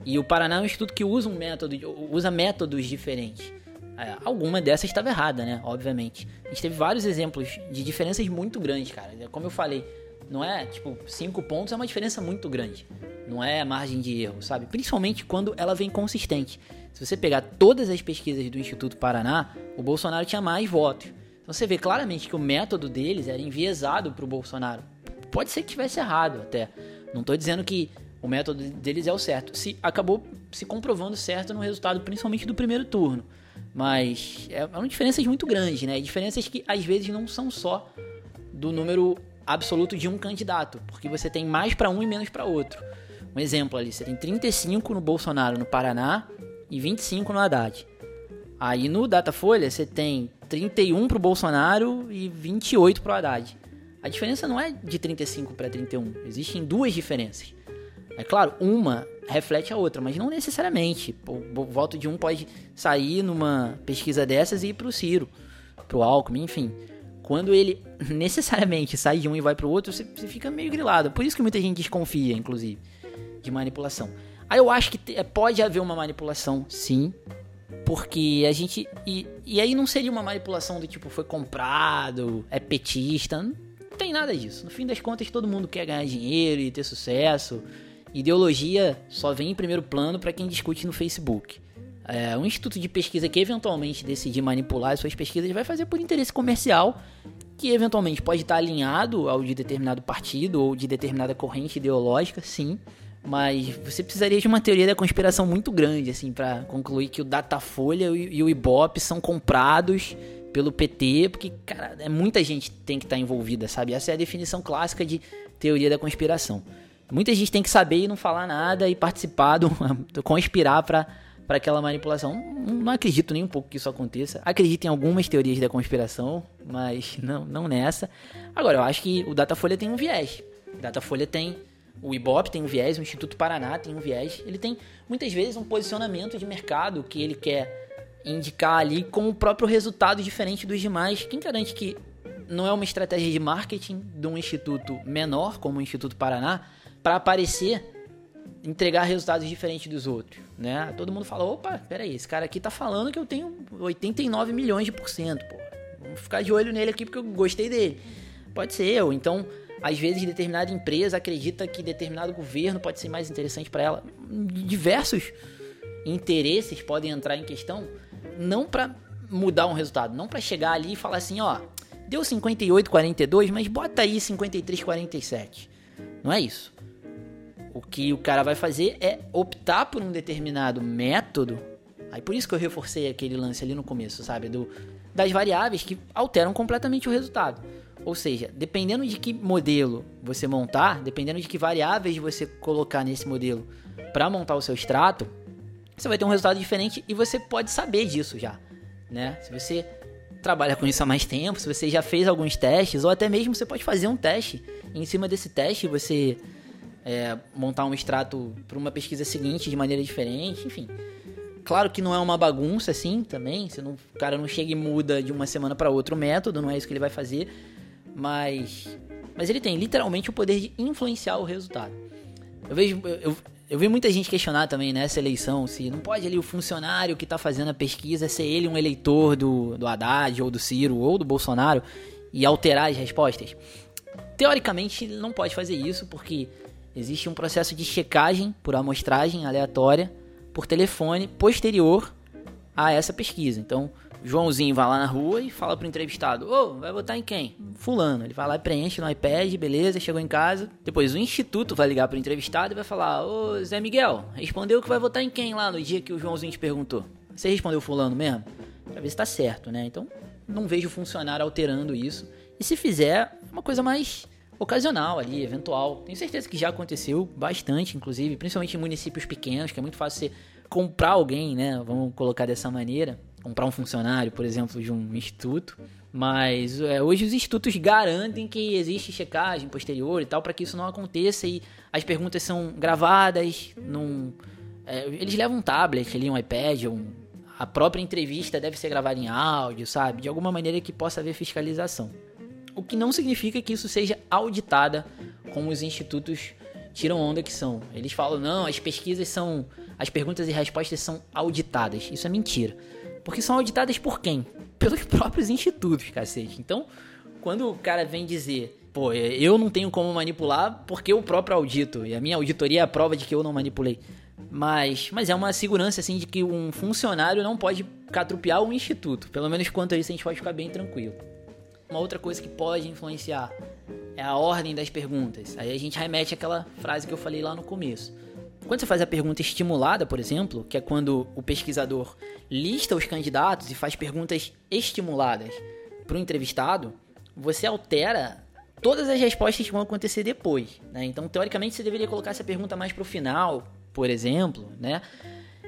E o Paraná é um instituto que usa um método, usa métodos diferentes. É, alguma dessas estava errada, né? Obviamente. A gente teve vários exemplos de diferenças muito grandes, cara. Como eu falei, não é tipo cinco pontos é uma diferença muito grande. Não é margem de erro, sabe? Principalmente quando ela vem consistente. Se você pegar todas as pesquisas do Instituto Paraná, o Bolsonaro tinha mais votos. Então você vê claramente que o método deles era enviesado para o Bolsonaro. Pode ser que tivesse errado até. Não estou dizendo que o método deles é o certo. Se acabou se comprovando certo no resultado, principalmente do primeiro turno. Mas é, é uma diferenças muito grandes, né? Diferenças que às vezes não são só do número absoluto de um candidato, porque você tem mais para um e menos para outro. Um exemplo ali, você tem 35 no Bolsonaro no Paraná e 25 no Haddad. Aí no Datafolha você tem 31 para o Bolsonaro e 28 para o Haddad. A diferença não é de 35 para 31, existem duas diferenças. É claro, uma reflete a outra, mas não necessariamente. O voto de um pode sair numa pesquisa dessas e ir para o Ciro, para o Alckmin, enfim. Quando ele necessariamente sai de um e vai para o outro, você, fica meio grilado. Por isso que muita gente desconfia, inclusive de manipulação. Aí eu acho que é, pode haver uma manipulação, sim. Porque a gente. E, e aí não seria uma manipulação do tipo, foi comprado, é petista. Não tem nada disso. No fim das contas, todo mundo quer ganhar dinheiro e ter sucesso. Ideologia só vem em primeiro plano para quem discute no Facebook. É, um instituto de pesquisa que eventualmente decidir manipular as suas pesquisas vai fazer por interesse comercial, que eventualmente pode estar alinhado ao de determinado partido ou de determinada corrente ideológica, sim. Mas você precisaria de uma teoria da conspiração muito grande, assim, para concluir que o Datafolha e o Ibope são comprados pelo PT, porque, cara, é muita gente tem que estar envolvida, sabe? Essa é a definição clássica de teoria da conspiração. Muita gente tem que saber e não falar nada e participar do, conspirar para para aquela manipulação. Não, não, acredito nem um pouco que isso aconteça. Acredito em algumas teorias da conspiração, mas não, não nessa. Agora, eu acho que o Datafolha tem um viés. O Datafolha tem o Ibope tem um viés, o Instituto Paraná tem um viés. Ele tem muitas vezes um posicionamento de mercado que ele quer indicar ali com o próprio resultado diferente dos demais. Quem garante que não é uma estratégia de marketing de um instituto menor, como o Instituto Paraná, para aparecer, entregar resultados diferentes dos outros, né? Todo mundo fala, opa, peraí, esse cara aqui tá falando que eu tenho 89 milhões de por cento, pô. Vamos ficar de olho nele aqui porque eu gostei dele. Pode ser eu, então às vezes determinada empresa acredita que determinado governo pode ser mais interessante para ela. Diversos interesses podem entrar em questão não para mudar um resultado, não para chegar ali e falar assim, ó, deu 58 42, mas bota aí 53 47. Não é isso. O que o cara vai fazer é optar por um determinado método. Aí por isso que eu reforcei aquele lance ali no começo, sabe, do das variáveis que alteram completamente o resultado. Ou seja, dependendo de que modelo você montar, dependendo de que variáveis você colocar nesse modelo para montar o seu extrato, você vai ter um resultado diferente e você pode saber disso já, né? Se você trabalha com isso há mais tempo, se você já fez alguns testes, ou até mesmo você pode fazer um teste. Em cima desse teste, você é, montar um extrato para uma pesquisa seguinte de maneira diferente, enfim. Claro que não é uma bagunça assim também, você não, o cara não chega e muda de uma semana para outra o método, não é isso que ele vai fazer, mas mas ele tem literalmente o poder de influenciar o resultado. Eu vejo eu, eu vi muita gente questionar também nessa eleição se não pode ali o funcionário que está fazendo a pesquisa ser ele um eleitor do, do Haddad ou do Ciro ou do Bolsonaro e alterar as respostas. Teoricamente, ele não pode fazer isso porque existe um processo de checagem por amostragem aleatória por telefone posterior a essa pesquisa. Então, Joãozinho vai lá na rua e fala pro entrevistado: Ô, oh, vai votar em quem? Fulano. Ele vai lá e preenche no iPad, beleza, chegou em casa. Depois o instituto vai ligar pro entrevistado e vai falar: Ô, oh, Zé Miguel, respondeu que vai votar em quem lá no dia que o Joãozinho te perguntou? Você respondeu Fulano mesmo? Pra ver se tá certo, né? Então, não vejo funcionário alterando isso. E se fizer, é uma coisa mais ocasional ali, eventual. Tenho certeza que já aconteceu bastante, inclusive, principalmente em municípios pequenos, que é muito fácil você comprar alguém, né? Vamos colocar dessa maneira comprar um funcionário, por exemplo, de um instituto. Mas é, hoje os institutos garantem que existe checagem posterior e tal para que isso não aconteça e as perguntas são gravadas num, é, eles levam um tablet ali, um iPad, um, a própria entrevista deve ser gravada em áudio, sabe? De alguma maneira que possa haver fiscalização. O que não significa que isso seja auditada como os institutos tiram onda que são. Eles falam, não, as pesquisas são. As perguntas e respostas são auditadas. Isso é mentira. Porque são auditadas por quem? Pelos próprios institutos, cacete. Então, quando o cara vem dizer, pô, eu não tenho como manipular porque eu próprio audito, e a minha auditoria é a prova de que eu não manipulei. Mas, mas é uma segurança, assim, de que um funcionário não pode catrupiar um instituto. Pelo menos quanto a isso a gente pode ficar bem tranquilo. Uma outra coisa que pode influenciar é a ordem das perguntas. Aí a gente remete àquela frase que eu falei lá no começo. Quando você faz a pergunta estimulada, por exemplo, que é quando o pesquisador lista os candidatos e faz perguntas estimuladas para o entrevistado, você altera todas as respostas que vão acontecer depois. Né? Então, teoricamente, você deveria colocar essa pergunta mais para o final, por exemplo, né?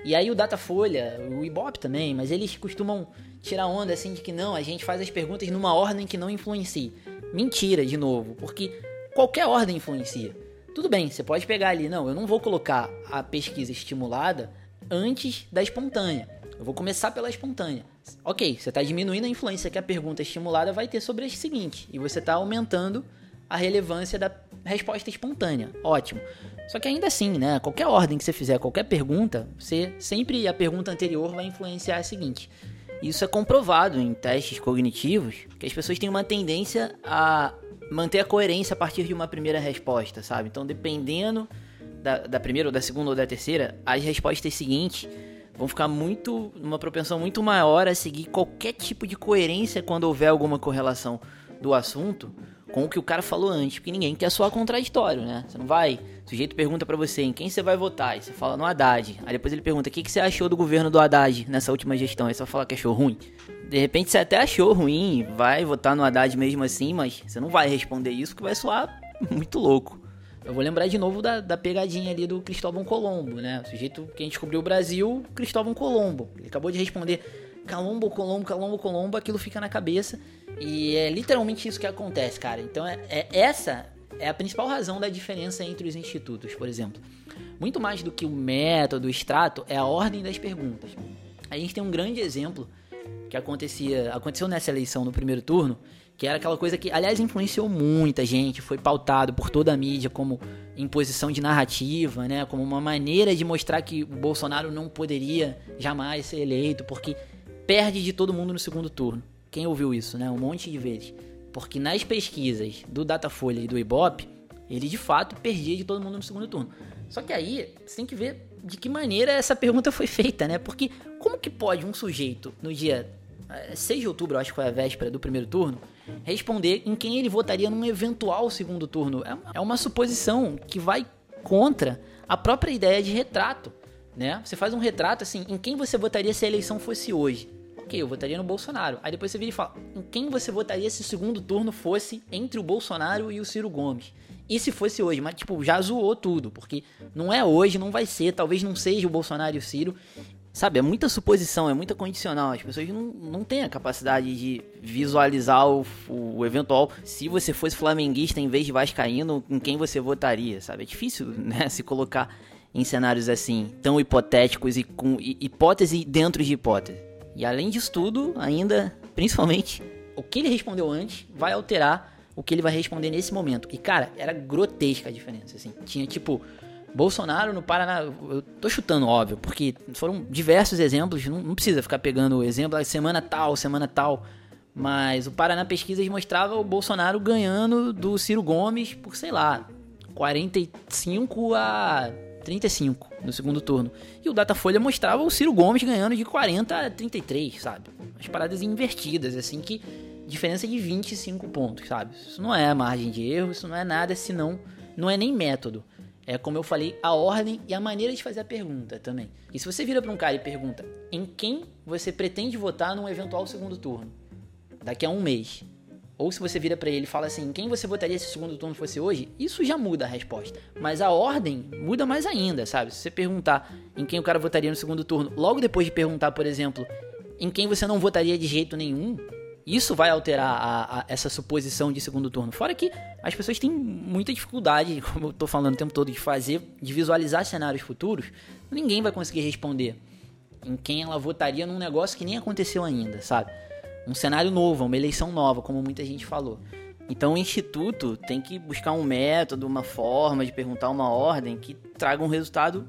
E aí o Datafolha, o Ibope também, mas eles costumam tirar onda assim de que não, a gente faz as perguntas numa ordem que não influencia. Mentira, de novo, porque qualquer ordem influencia. Tudo bem, você pode pegar ali, não, eu não vou colocar a pesquisa estimulada antes da espontânea. Eu vou começar pela espontânea. Ok, você está diminuindo a influência que a pergunta estimulada vai ter sobre a seguinte, e você está aumentando a relevância da resposta espontânea. Ótimo. Só que ainda assim, né? Qualquer ordem que você fizer, qualquer pergunta, você sempre a pergunta anterior vai influenciar a seguinte. Isso é comprovado em testes cognitivos, que as pessoas têm uma tendência a manter a coerência a partir de uma primeira resposta, sabe? Então, dependendo da, da primeira, ou da segunda, ou da terceira, as respostas seguintes vão ficar muito numa propensão muito maior a seguir qualquer tipo de coerência quando houver alguma correlação do assunto com o que o cara falou antes, porque ninguém quer soar contraditório, né? Você não vai, o sujeito pergunta para você em quem você vai votar, e você fala no Haddad. Aí depois ele pergunta: "O que que você achou do governo do Haddad nessa última gestão?" Aí você vai falar que achou ruim. De repente você até achou ruim, vai votar no Haddad mesmo assim, mas você não vai responder isso que vai soar muito louco. Eu vou lembrar de novo da, da pegadinha ali do Cristóvão Colombo, né? O sujeito quem descobriu o Brasil, Cristóvão Colombo. Ele acabou de responder Calombo, Colombo, Calombo, Colombo, aquilo fica na cabeça. E é literalmente isso que acontece, cara. Então é, é essa é a principal razão da diferença entre os institutos, por exemplo. Muito mais do que o método, o extrato, é a ordem das perguntas. A gente tem um grande exemplo que acontecia, aconteceu nessa eleição no primeiro turno, que era aquela coisa que, aliás, influenciou muita gente, foi pautado por toda a mídia como imposição de narrativa, né, como uma maneira de mostrar que o Bolsonaro não poderia jamais ser eleito, porque perde de todo mundo no segundo turno. Quem ouviu isso, né, um monte de vezes. Porque nas pesquisas do Datafolha e do Ibope, ele de fato perdia de todo mundo no segundo turno. Só que aí você tem que ver de que maneira essa pergunta foi feita, né? Porque como que pode um sujeito no dia 6 de outubro, acho que foi a véspera do primeiro turno, responder em quem ele votaria num eventual segundo turno. É uma suposição que vai contra a própria ideia de retrato, né? Você faz um retrato assim, em quem você votaria se a eleição fosse hoje? Eu votaria no Bolsonaro. Aí depois você vira e fala, em quem você votaria se o segundo turno fosse entre o Bolsonaro e o Ciro Gomes? E se fosse hoje? Mas, tipo, já zoou tudo, porque não é hoje, não vai ser, talvez não seja o Bolsonaro e o Ciro. Sabe, é muita suposição, é muita condicional. As pessoas não, não têm a capacidade de visualizar o, o eventual. Se você fosse flamenguista em vez de vascaíno, em quem você votaria, sabe? É difícil, né, se colocar em cenários assim, tão hipotéticos e com hipótese dentro de hipótese. E além disso tudo, ainda, principalmente, o que ele respondeu antes vai alterar o que ele vai responder nesse momento. E, cara, era grotesca a diferença, assim. Tinha, tipo, Bolsonaro no Paraná, eu tô chutando, óbvio, porque foram diversos exemplos, não, não precisa ficar pegando exemplo, ah, semana tal, semana tal. Mas o Paraná Pesquisas mostrava o Bolsonaro ganhando do Ciro Gomes por, sei lá, 45 a 35 no segundo turno. E o Datafolha mostrava o Ciro Gomes ganhando de 40 a 33, sabe? As paradas invertidas, assim, que diferença de 25 pontos, sabe? Isso não é margem de erro, isso não é nada, senão não é nem método. É como eu falei, a ordem e a maneira de fazer a pergunta também. E se você vira para um cara e pergunta em quem você pretende votar num eventual segundo turno, daqui a um mês, ou se você vira para ele e fala assim, em quem você votaria se o segundo turno fosse hoje, isso já muda a resposta. Mas a ordem muda mais ainda, sabe? Se você perguntar em quem o cara votaria no segundo turno, logo depois de perguntar, por exemplo, em quem você não votaria de jeito nenhum, isso vai alterar a, a, essa suposição de segundo turno. Fora que as pessoas têm muita dificuldade, como eu estou falando o tempo todo, de fazer, de visualizar cenários futuros. Ninguém vai conseguir responder em quem ela votaria num negócio que nem aconteceu ainda, sabe? Um cenário novo, uma eleição nova, como muita gente falou. Então o instituto tem que buscar um método, uma forma de perguntar uma ordem que traga um resultado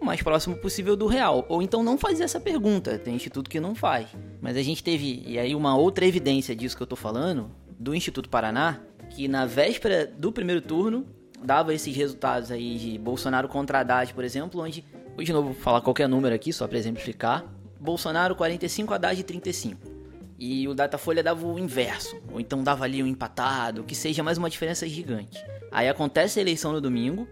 o mais próximo possível do real. Ou então não fazer essa pergunta. Tem instituto que não faz. Mas a gente teve, e aí uma outra evidência disso que eu tô falando, do Instituto Paraná, que na véspera do primeiro turno dava esses resultados aí de Bolsonaro contra Haddad, por exemplo, onde, de novo falar qualquer número aqui, só para exemplificar, Bolsonaro 45, Haddad 35. E o Datafolha dava o inverso, ou então dava ali um empatado, que seja mais uma diferença gigante. Aí acontece a eleição no domingo,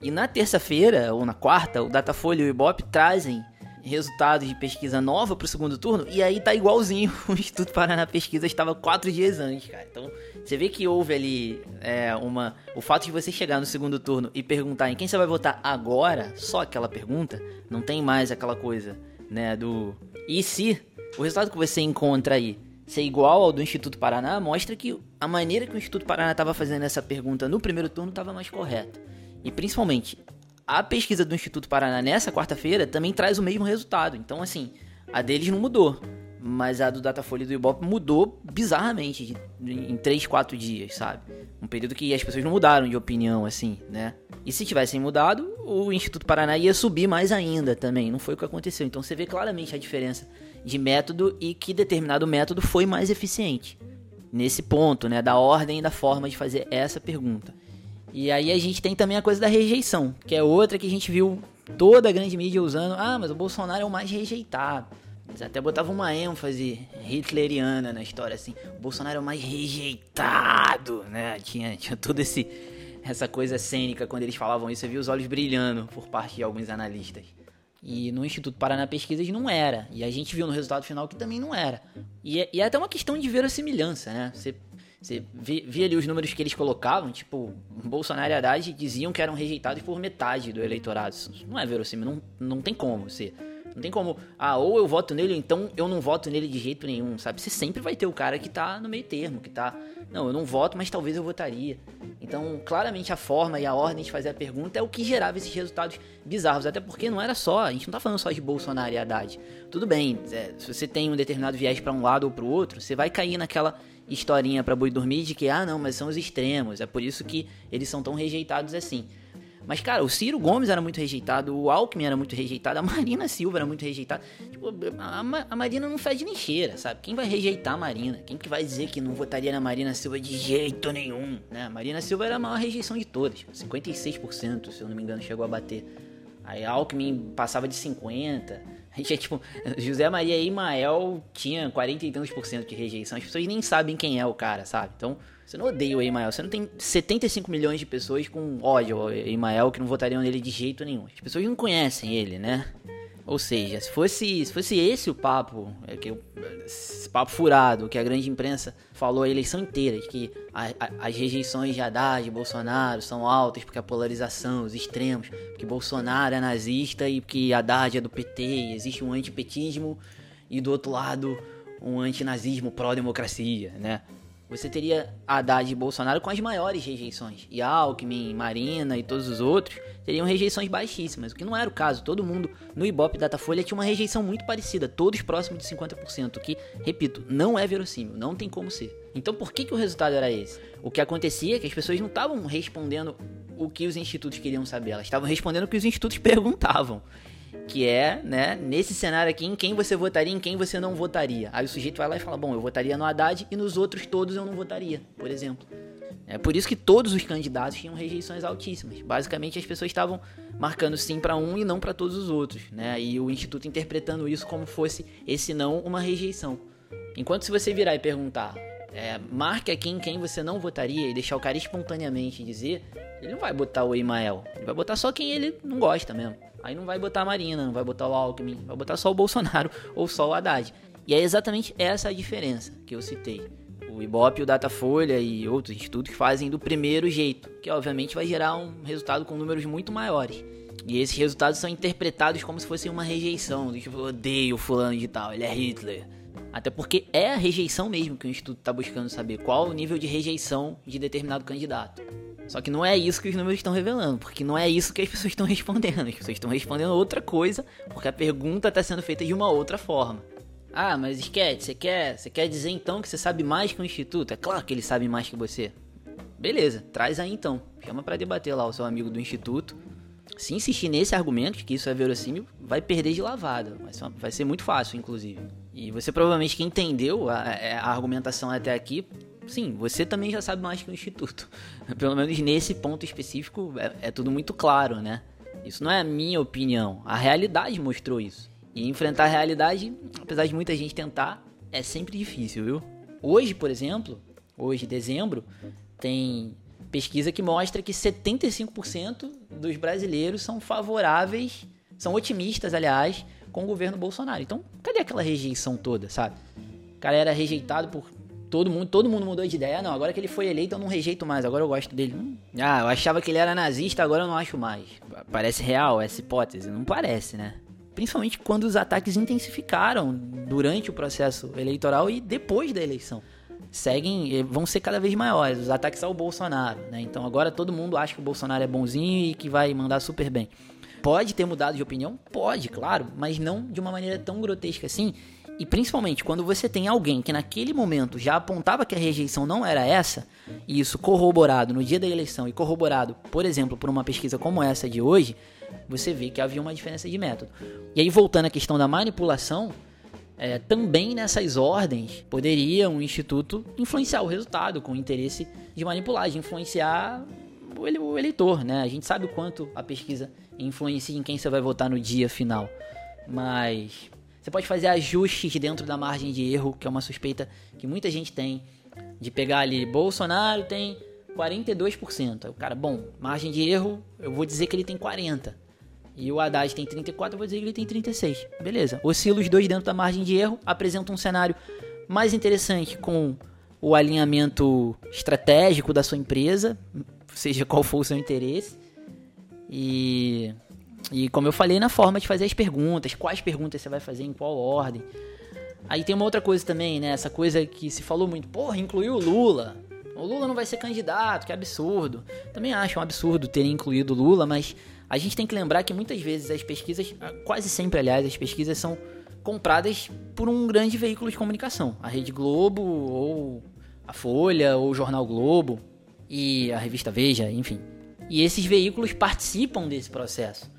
e na terça-feira, ou na quarta, o Datafolha e o Ibope trazem resultados de pesquisa nova para o segundo turno, e aí tá igualzinho o Instituto Paraná Pesquisa estava quatro dias antes, cara. Então, você vê que houve ali é, uma... O fato de você chegar no segundo turno e perguntar em quem você vai votar agora, só aquela pergunta, não tem mais aquela coisa, né, do... E se o resultado que você encontra aí ser igual ao do Instituto Paraná, mostra que a maneira que o Instituto Paraná estava fazendo essa pergunta no primeiro turno estava mais correta. E principalmente, a pesquisa do Instituto Paraná nessa quarta-feira também traz o mesmo resultado. Então, assim, a deles não mudou. Mas a do Datafolha e do Ibope mudou bizarramente em 3, 4 dias, sabe? Um período que as pessoas não mudaram de opinião, assim, né? E se tivessem mudado, o Instituto Paraná ia subir mais ainda também. Não foi o que aconteceu. Então você vê claramente a diferença de método e que determinado método foi mais eficiente. Nesse ponto, né? Da ordem e da forma de fazer essa pergunta. E aí a gente tem também a coisa da rejeição, que é outra que a gente viu toda a grande mídia usando. Ah, mas o Bolsonaro é o mais rejeitado. Eles até botavam uma ênfase hitleriana na história, assim. O Bolsonaro é o mais rejeitado, né? Tinha, tinha toda esse, essa coisa cênica quando eles falavam isso. Você viu os olhos brilhando por parte de alguns analistas. E no Instituto Paraná Pesquisas não era. E a gente viu no resultado final que também não era. E, é, e é até uma questão de verossimilhança, né? Você você via ali os números que eles colocavam, tipo, Bolsonaro e Haddad diziam que eram rejeitados por metade do eleitorado. Isso não é verossímil, não, não tem como ser. Não tem como, ah, ou eu voto nele, ou então eu não voto nele de jeito nenhum, sabe? Você sempre vai ter o cara que tá no meio termo, que tá, não, eu não voto, mas talvez eu votaria. Então, claramente a forma e a ordem de fazer a pergunta é o que gerava esses resultados bizarros, até porque não era só, a gente não tá falando só de Bolsonaro e Haddad. Tudo bem, é, se você tem um determinado viés para um lado ou para o outro, você vai cair naquela historinha para boi dormir de que, ah, não, mas são os extremos, é por isso que eles são tão rejeitados assim. Mas, cara, o Ciro Gomes era muito rejeitado, o Alckmin era muito rejeitado, a Marina Silva era muito rejeitada. Tipo, a, a, Marina não fede nem cheira, sabe? Quem vai rejeitar a Marina? Quem que vai dizer que não votaria na Marina Silva de jeito nenhum? Né? A Marina Silva era a maior rejeição de todas, 56%, se eu não me engano, chegou a bater. Aí Alckmin passava de 50%. É tipo, José Maria Imael tinha 40 e tantos por cento de rejeição. As pessoas nem sabem quem é o cara, sabe? Então, você não odeia o Emael. Você não tem 75 milhões de pessoas com ódio ao Emael que não votariam nele de jeito nenhum. As pessoas não conhecem ele, né? Ou seja, se fosse, se fosse esse o papo, é esse papo furado que a grande imprensa falou a eleição inteira, de que a, a, as rejeições de Haddad e Bolsonaro são altas porque a polarização, os extremos, porque Bolsonaro é nazista e porque Haddad é do PT, e existe um antipetismo e do outro lado um antinazismo pró-democracia, né? Você teria Haddad e Bolsonaro com as maiores rejeições. E Alckmin, Marina e todos os outros teriam rejeições baixíssimas, o que não era o caso. Todo mundo no Ibope Datafolha tinha uma rejeição muito parecida, todos próximos de 50%, o que, repito, não é verossímil, não tem como ser. Então por que, que o resultado era esse? O que acontecia é que as pessoas não estavam respondendo o que os institutos queriam saber, elas estavam respondendo o que os institutos perguntavam que é, né, nesse cenário aqui, em quem você votaria, em quem você não votaria. Aí o sujeito vai lá e fala, bom, eu votaria no Haddad e nos outros todos eu não votaria, por exemplo. É por isso que todos os candidatos tinham rejeições altíssimas. Basicamente as pessoas estavam marcando sim para um e não para todos os outros, né? E o instituto interpretando isso como fosse esse não uma rejeição. Enquanto se você virar e perguntar, é, marque aqui em quem você não votaria e deixar o cara espontaneamente dizer, ele não vai botar o Emael, ele vai botar só quem ele não gosta mesmo. Aí não vai botar a Marina, não vai botar o Alckmin, vai botar só o Bolsonaro ou só o Haddad. E é exatamente essa a diferença que eu citei. O Ibope, o Datafolha e outros institutos fazem do primeiro jeito, que obviamente vai gerar um resultado com números muito maiores. E esses resultados são interpretados como se fosse uma rejeição, do tipo, odeio fulano de tal, ele é Hitler. Até porque é a rejeição mesmo que o instituto está buscando saber, qual o nível de rejeição de determinado candidato. Só que não é isso que os números estão revelando, porque não é isso que as pessoas estão respondendo. As pessoas estão respondendo outra coisa, porque a pergunta está sendo feita de uma outra forma. Ah, mas esquete, você quer, você quer dizer então que você sabe mais que o instituto? É claro que ele sabe mais que você. Beleza, traz aí então. Chama para debater lá o seu amigo do instituto. Se insistir nesse argumento de que isso é verossímil, vai perder de lavada. Vai ser, vai ser muito fácil, inclusive. E você provavelmente que entendeu a, a argumentação até aqui sim, você também já sabe mais que o Instituto. Pelo menos nesse ponto específico é, é tudo muito claro, né? Isso não é a minha opinião, a realidade mostrou isso. E enfrentar a realidade, apesar de muita gente tentar, é sempre difícil, viu? Hoje, por exemplo, hoje, dezembro, tem pesquisa que mostra que 75% dos brasileiros são favoráveis, são otimistas, aliás, com o governo Bolsonaro. Então, cadê aquela rejeição toda, sabe? O cara era rejeitado por todo mundo, todo mundo mudou de ideia. não, agora que ele foi eleito eu não rejeito mais, agora eu gosto dele. Hum, ah, eu achava que ele era nazista, agora eu não acho mais. Parece real essa hipótese? Não parece, né? Principalmente quando os ataques intensificaram durante o processo eleitoral e depois da eleição. Seguem, eh, vão ser cada vez maiores os ataques ao Bolsonaro, né? Então agora todo mundo acha que o Bolsonaro é bonzinho e que vai mandar super bem. Pode ter mudado de opinião? Pode, claro, mas não de uma maneira tão grotesca assim e principalmente quando você tem alguém que naquele momento já apontava que a rejeição não era essa, e isso corroborado no dia da eleição e corroborado, por exemplo, por uma pesquisa como essa de hoje, você vê que havia uma diferença de método. E aí, voltando à questão da manipulação, é, também nessas ordens poderia um instituto influenciar o resultado com o interesse de manipular, de influenciar o eleitor, né? A gente sabe o quanto a pesquisa influencia em quem você vai votar no dia final. Mas você pode fazer ajustes dentro da margem de erro, que é uma suspeita que muita gente tem, de pegar ali, Bolsonaro tem 42%. Aí o cara, bom, margem de erro, eu vou dizer que ele tem 40%. E o Haddad tem 34, eu vou dizer que ele tem 36. Beleza. Oscila os dois dentro da margem de erro, apresenta um cenário mais interessante com o alinhamento estratégico da sua empresa, seja qual for o seu interesse. E, e como eu falei, na forma de fazer as perguntas, quais perguntas você vai fazer, em qual ordem. Aí tem uma outra coisa também, né? Essa coisa que se falou muito, porra, incluiu o Lula. O Lula não vai ser candidato, que absurdo. Também acho um absurdo terem incluído o Lula, mas a gente tem que lembrar que muitas vezes as pesquisas, quase sempre aliás, as pesquisas são compradas por um grande veículo de comunicação, a Rede Globo ou a Folha ou o Jornal Globo e a revista Veja, enfim. E esses veículos participam desse processo.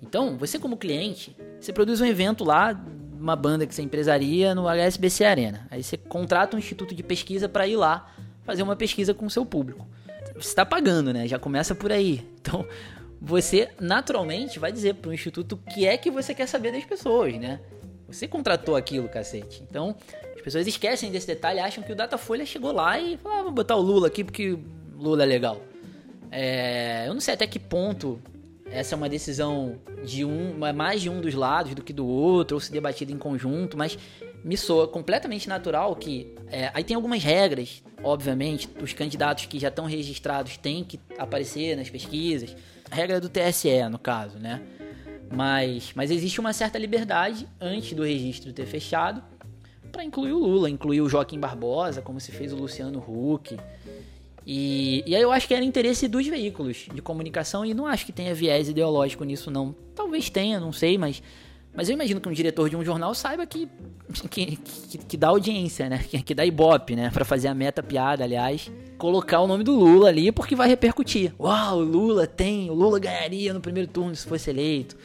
Então, você como cliente, você produz um evento lá, uma banda que você empresaria no HSBC Arena. Aí você contrata um instituto de pesquisa para ir lá fazer uma pesquisa com o seu público. Você está pagando, né? Já começa por aí. Então, você naturalmente vai dizer para o instituto o que é que você quer saber das pessoas, né? Você contratou aquilo, cacete. Então, as pessoas esquecem desse detalhe, acham que o Datafolha chegou lá e falou, ah, vou botar o Lula aqui porque Lula é legal. É, eu não sei até que ponto essa é uma decisão de um, mais de um dos lados do que do outro, ou se debatida em conjunto, mas me soa completamente natural que. É, aí tem algumas regras, obviamente, os candidatos que já estão registrados têm que aparecer nas pesquisas regra do TSE, no caso, né? Mas, mas existe uma certa liberdade antes do registro ter fechado para incluir o Lula, incluir o Joaquim Barbosa, como se fez o Luciano Huck. E, e aí eu acho que era interesse dos veículos de comunicação e não acho que tenha viés ideológico nisso, não. Talvez tenha, não sei, mas mas eu imagino que um diretor de um jornal saiba que, que, que, que dá audiência, né? Que, que dá ibope, né? Pra fazer a meta piada, aliás. Colocar o nome do Lula ali porque vai repercutir. Uau, o Lula tem, o Lula ganharia no primeiro turno se fosse eleito.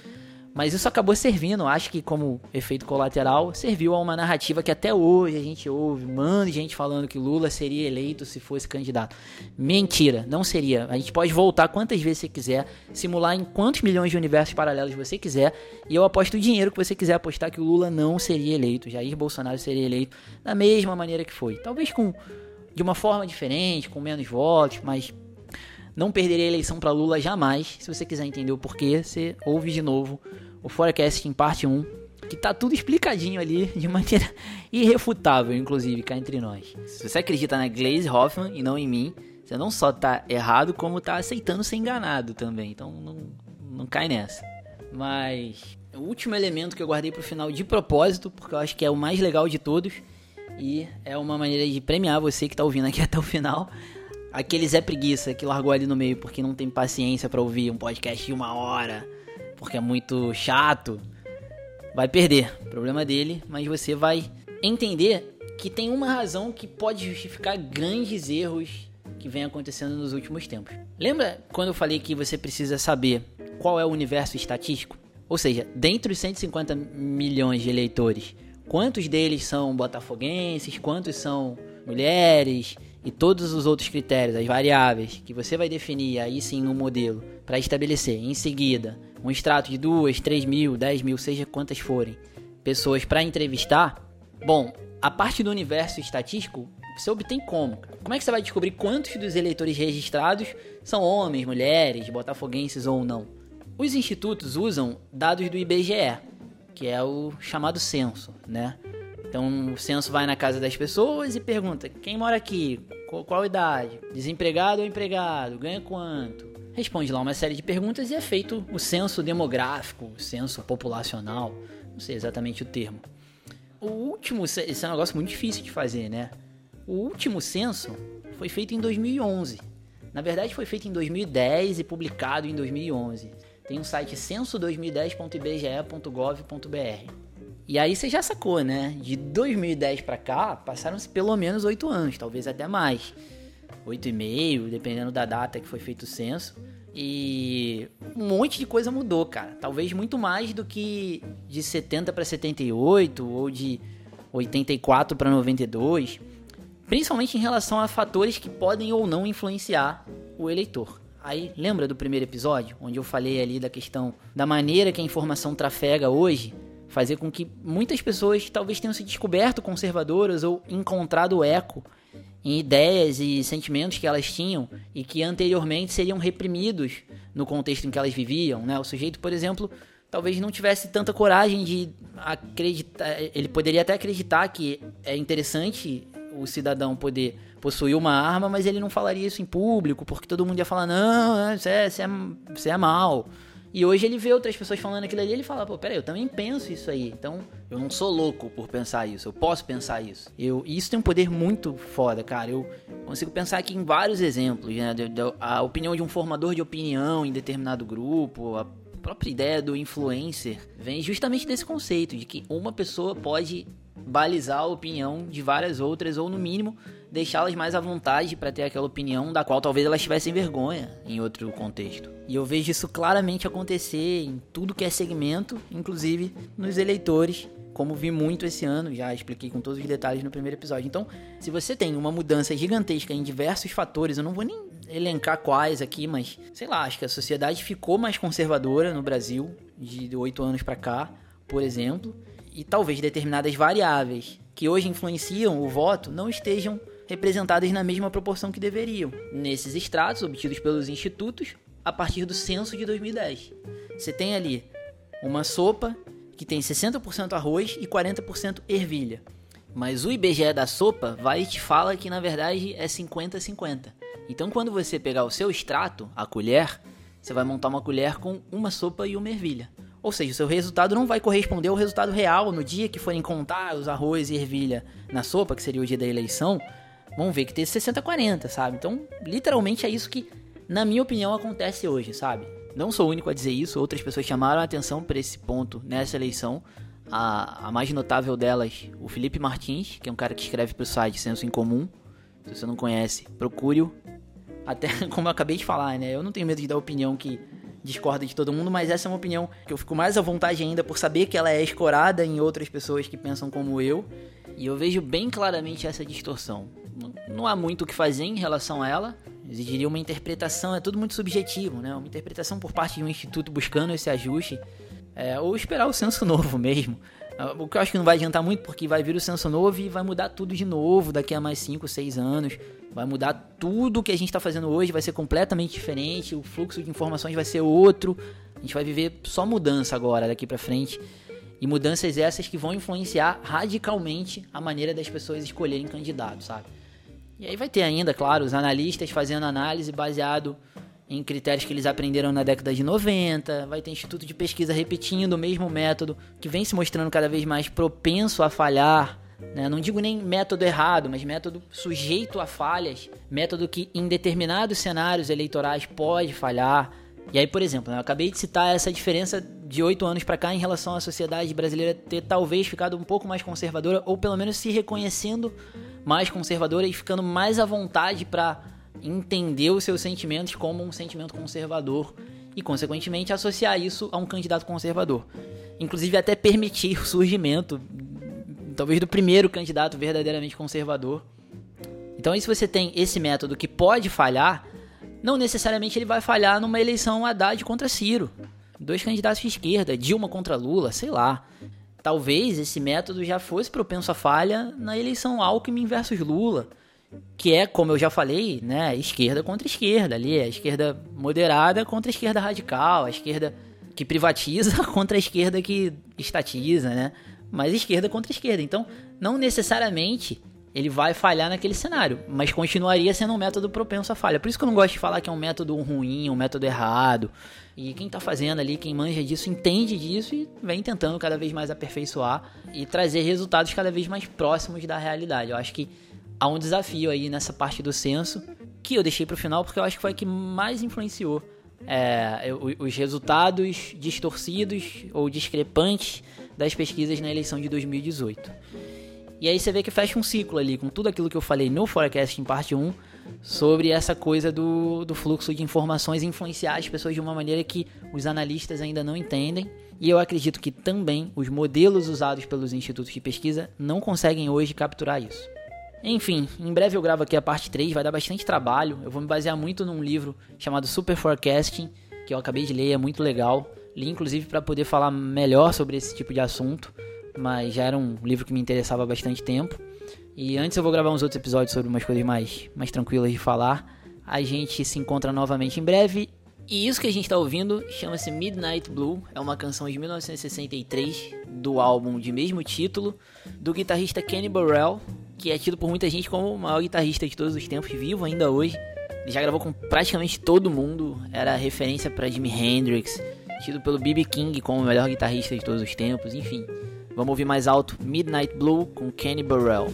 Mas isso acabou servindo, acho que como efeito colateral, serviu a uma narrativa que até hoje a gente ouve, manda gente falando que Lula seria eleito se fosse candidato. Mentira, não seria. A gente pode voltar quantas vezes você quiser, simular em quantos milhões de universos paralelos você quiser, e eu aposto o dinheiro que você quiser apostar que o Lula não seria eleito, Jair Bolsonaro seria eleito da mesma maneira que foi. Talvez com de uma forma diferente, com menos votos, mas não perderia a eleição para Lula jamais. Se você quiser entender o porquê, você ouve de novo o Forecast em parte 1, que tá tudo explicadinho ali de maneira irrefutável, inclusive, cá entre nós. Se você acredita na Glaze Hoffman e não em mim, você não só tá errado, como tá aceitando ser enganado também. Então não, não cai nessa. Mas o último elemento que eu guardei pro final de propósito, porque eu acho que é o mais legal de todos. E é uma maneira de premiar você que tá ouvindo aqui até o final. Aquele Zé Preguiça que largou ali no meio porque não tem paciência para ouvir um podcast de uma hora porque é muito chato, vai perder. Problema dele, mas você vai entender que tem uma razão que pode justificar grandes erros que vem acontecendo nos últimos tempos. Lembra quando eu falei que você precisa saber qual é o universo estatístico? Ou seja, dentre os 150 milhões de eleitores, quantos deles são botafoguenses, quantos são mulheres e todos os outros critérios, as variáveis que você vai definir aí sim no modelo para estabelecer em seguida um extrato de duas, três mil, dez mil, seja quantas forem, pessoas para entrevistar, bom, a parte do universo estatístico você obtém como? Como é que você vai descobrir quantos dos eleitores registrados são homens, mulheres, botafoguenses ou não? Os institutos usam dados do IBGE, que é o chamado censo, né? Então o censo vai na casa das pessoas e pergunta: quem mora aqui? Qual, qual idade? Desempregado ou empregado? Ganha quanto? responde lá uma série de perguntas e é feito o censo demográfico, o censo populacional, não sei exatamente o termo. O último, esse é um negócio muito difícil de fazer, né? O último censo foi feito em 2011. Na verdade, foi feito em 2010 e publicado em 2011. Tem um site censo2010.ibge.gov.br. E aí você já sacou, né? De 2010 para cá, passaram-se pelo menos oito anos, talvez até mais. 8,5, dependendo da data que foi feito o censo. E um monte de coisa mudou, cara. Talvez muito mais do que de 70 para 78 ou de 84 para 92, principalmente em relação a fatores que podem ou não influenciar o eleitor. Aí, lembra do primeiro episódio, onde eu falei ali da questão da maneira que a informação trafega hoje, fazer com que muitas pessoas talvez tenham se descoberto conservadoras ou encontrado eco em ideias e sentimentos que elas tinham e que anteriormente seriam reprimidos no contexto em que elas viviam, né? O sujeito, por exemplo, talvez não tivesse tanta coragem de acreditar, ele poderia até acreditar que é interessante o cidadão poder possuir uma arma, mas ele não falaria isso em público, porque todo mundo ia falar, não, você é, você é, você é mal. E hoje ele vê outras pessoas falando aquilo ali, ele fala, pô, peraí, eu também penso isso aí. Então, eu não sou louco por pensar isso, eu posso pensar isso. Eu, e isso tem um poder muito foda, cara. Eu consigo pensar aqui em vários exemplos, né? A opinião de um formador de opinião em determinado grupo, a própria ideia do influencer vem justamente desse conceito de que uma pessoa pode balizar a opinião de várias outras, ou no mínimo deixá-las mais à vontade para ter aquela opinião da qual talvez elas tivessem vergonha em outro contexto. E eu vejo isso claramente acontecer em tudo que é segmento, inclusive nos eleitores, como vi muito esse ano, já expliquei com todos os detalhes no primeiro episódio. Então, se você tem uma mudança gigantesca em diversos fatores, eu não vou nem elencar quais aqui, mas sei lá, acho que a sociedade ficou mais conservadora no Brasil de oito anos para cá, por exemplo, e talvez determinadas variáveis que hoje influenciam o voto não estejam representadas na mesma proporção que deveriam, nesses extratos obtidos pelos institutos a partir do censo de 2010. Você tem ali uma sopa que tem 60% arroz e 40% ervilha. Mas o IBGE da sopa vai e te fala que na verdade é 50-50. Então quando você pegar o seu extrato, a colher, você vai montar uma colher com uma sopa e uma ervilha. Ou seja, o seu resultado não vai corresponder ao resultado real no dia que forem contar os arroz e ervilha na sopa, que seria o dia da eleição. Vão ver que tem 60-40, sabe? Então, literalmente é isso que, na minha opinião, acontece hoje, sabe? Não sou o único a dizer isso, outras pessoas chamaram a atenção para esse ponto nessa eleição. A, a, mais notável delas, o Felipe Martins, que é um cara que escreve para o site Senso em Comum. Se você não conhece, procure-o. Até como eu acabei de falar, né? Eu não tenho medo de dar opinião que discorda de todo mundo, mas essa é uma opinião que eu fico mais à vontade ainda por saber que ela é escorada em outras pessoas que pensam como eu. E eu vejo bem claramente essa distorção. Não há muito o que fazer em relação a ela. Exigiria uma interpretação, é tudo muito subjetivo, né? Uma interpretação por parte de um instituto buscando esse ajuste. É, ou esperar o censo novo mesmo. O que eu acho que não vai adiantar muito, porque vai vir o censo novo e vai mudar tudo de novo daqui a mais 5, 6 anos. Vai mudar tudo que a gente está fazendo hoje, vai ser completamente diferente, o fluxo de informações vai ser outro. A gente vai viver só mudança agora, daqui para frente. E mudanças essas que vão influenciar radicalmente a maneira das pessoas escolherem candidatos, sabe? E aí vai ter ainda, claro, os analistas fazendo análise baseado em critérios que eles aprenderam na década de 90, vai ter instituto de pesquisa repetindo o mesmo método, que vem se mostrando cada vez mais propenso a falhar. Né? Não digo nem método errado, mas método sujeito a falhas, método que em determinados cenários eleitorais pode falhar. E aí, por exemplo, né, eu acabei de citar essa diferença de oito anos para cá em relação à sociedade brasileira ter talvez ficado um pouco mais conservadora, ou pelo menos se reconhecendo mais conservadora e ficando mais à vontade para entender os seus sentimentos como um sentimento conservador e, consequentemente, associar isso a um candidato conservador. Inclusive, até permitir o surgimento, talvez, do primeiro candidato verdadeiramente conservador. Então, aí, se você tem esse método que pode falhar, não necessariamente ele vai falhar numa eleição Haddad contra Ciro. Dois candidatos de esquerda, Dilma contra Lula, sei lá. Talvez esse método já fosse propenso à falha na eleição Alckmin versus Lula que é, como eu já falei, né, esquerda contra esquerda ali, a esquerda moderada contra a esquerda radical, a esquerda que privatiza contra a esquerda que estatiza, né? Mas esquerda contra esquerda. Então, não necessariamente ele vai falhar naquele cenário, mas continuaria sendo um método propenso à falha. Por isso que eu não gosto de falar que é um método ruim, um método errado. E quem está fazendo ali, quem manja disso, entende disso e vem tentando cada vez mais aperfeiçoar e trazer resultados cada vez mais próximos da realidade. Eu acho que há um desafio aí nessa parte do censo que eu deixei para o final porque eu acho que foi a que mais influenciou é, os resultados distorcidos ou discrepantes das pesquisas na eleição de 2018. E aí você vê que fecha um ciclo ali com tudo aquilo que eu falei no Forecast em parte 1 sobre essa coisa do, do fluxo de informações influenciar as pessoas de uma maneira que os analistas ainda não entendem. E eu acredito que também os modelos usados pelos institutos de pesquisa não conseguem hoje capturar isso. Enfim, em breve eu gravo aqui a parte 3, vai dar bastante trabalho. Eu vou me basear muito num livro chamado Super Forecasting, que eu acabei de ler, é muito legal. Li inclusive para poder falar melhor sobre esse tipo de assunto, mas já era um livro que me interessava há bastante tempo. E antes eu vou gravar uns outros episódios sobre umas coisas mais, mais tranquilas de falar. A gente se encontra novamente em breve. E isso que a gente está ouvindo chama-se Midnight Blue, é uma canção de 1963 do álbum de mesmo título do guitarrista Kenny Burrell, que é tido por muita gente como o maior guitarrista de todos os tempos, vivo ainda hoje. Ele já gravou com praticamente todo mundo, era referência para Jimi Hendrix, tido pelo B.B. King como o melhor guitarrista de todos os tempos, enfim. Vamos ouvir mais alto Midnight Blue com Kenny Burrell.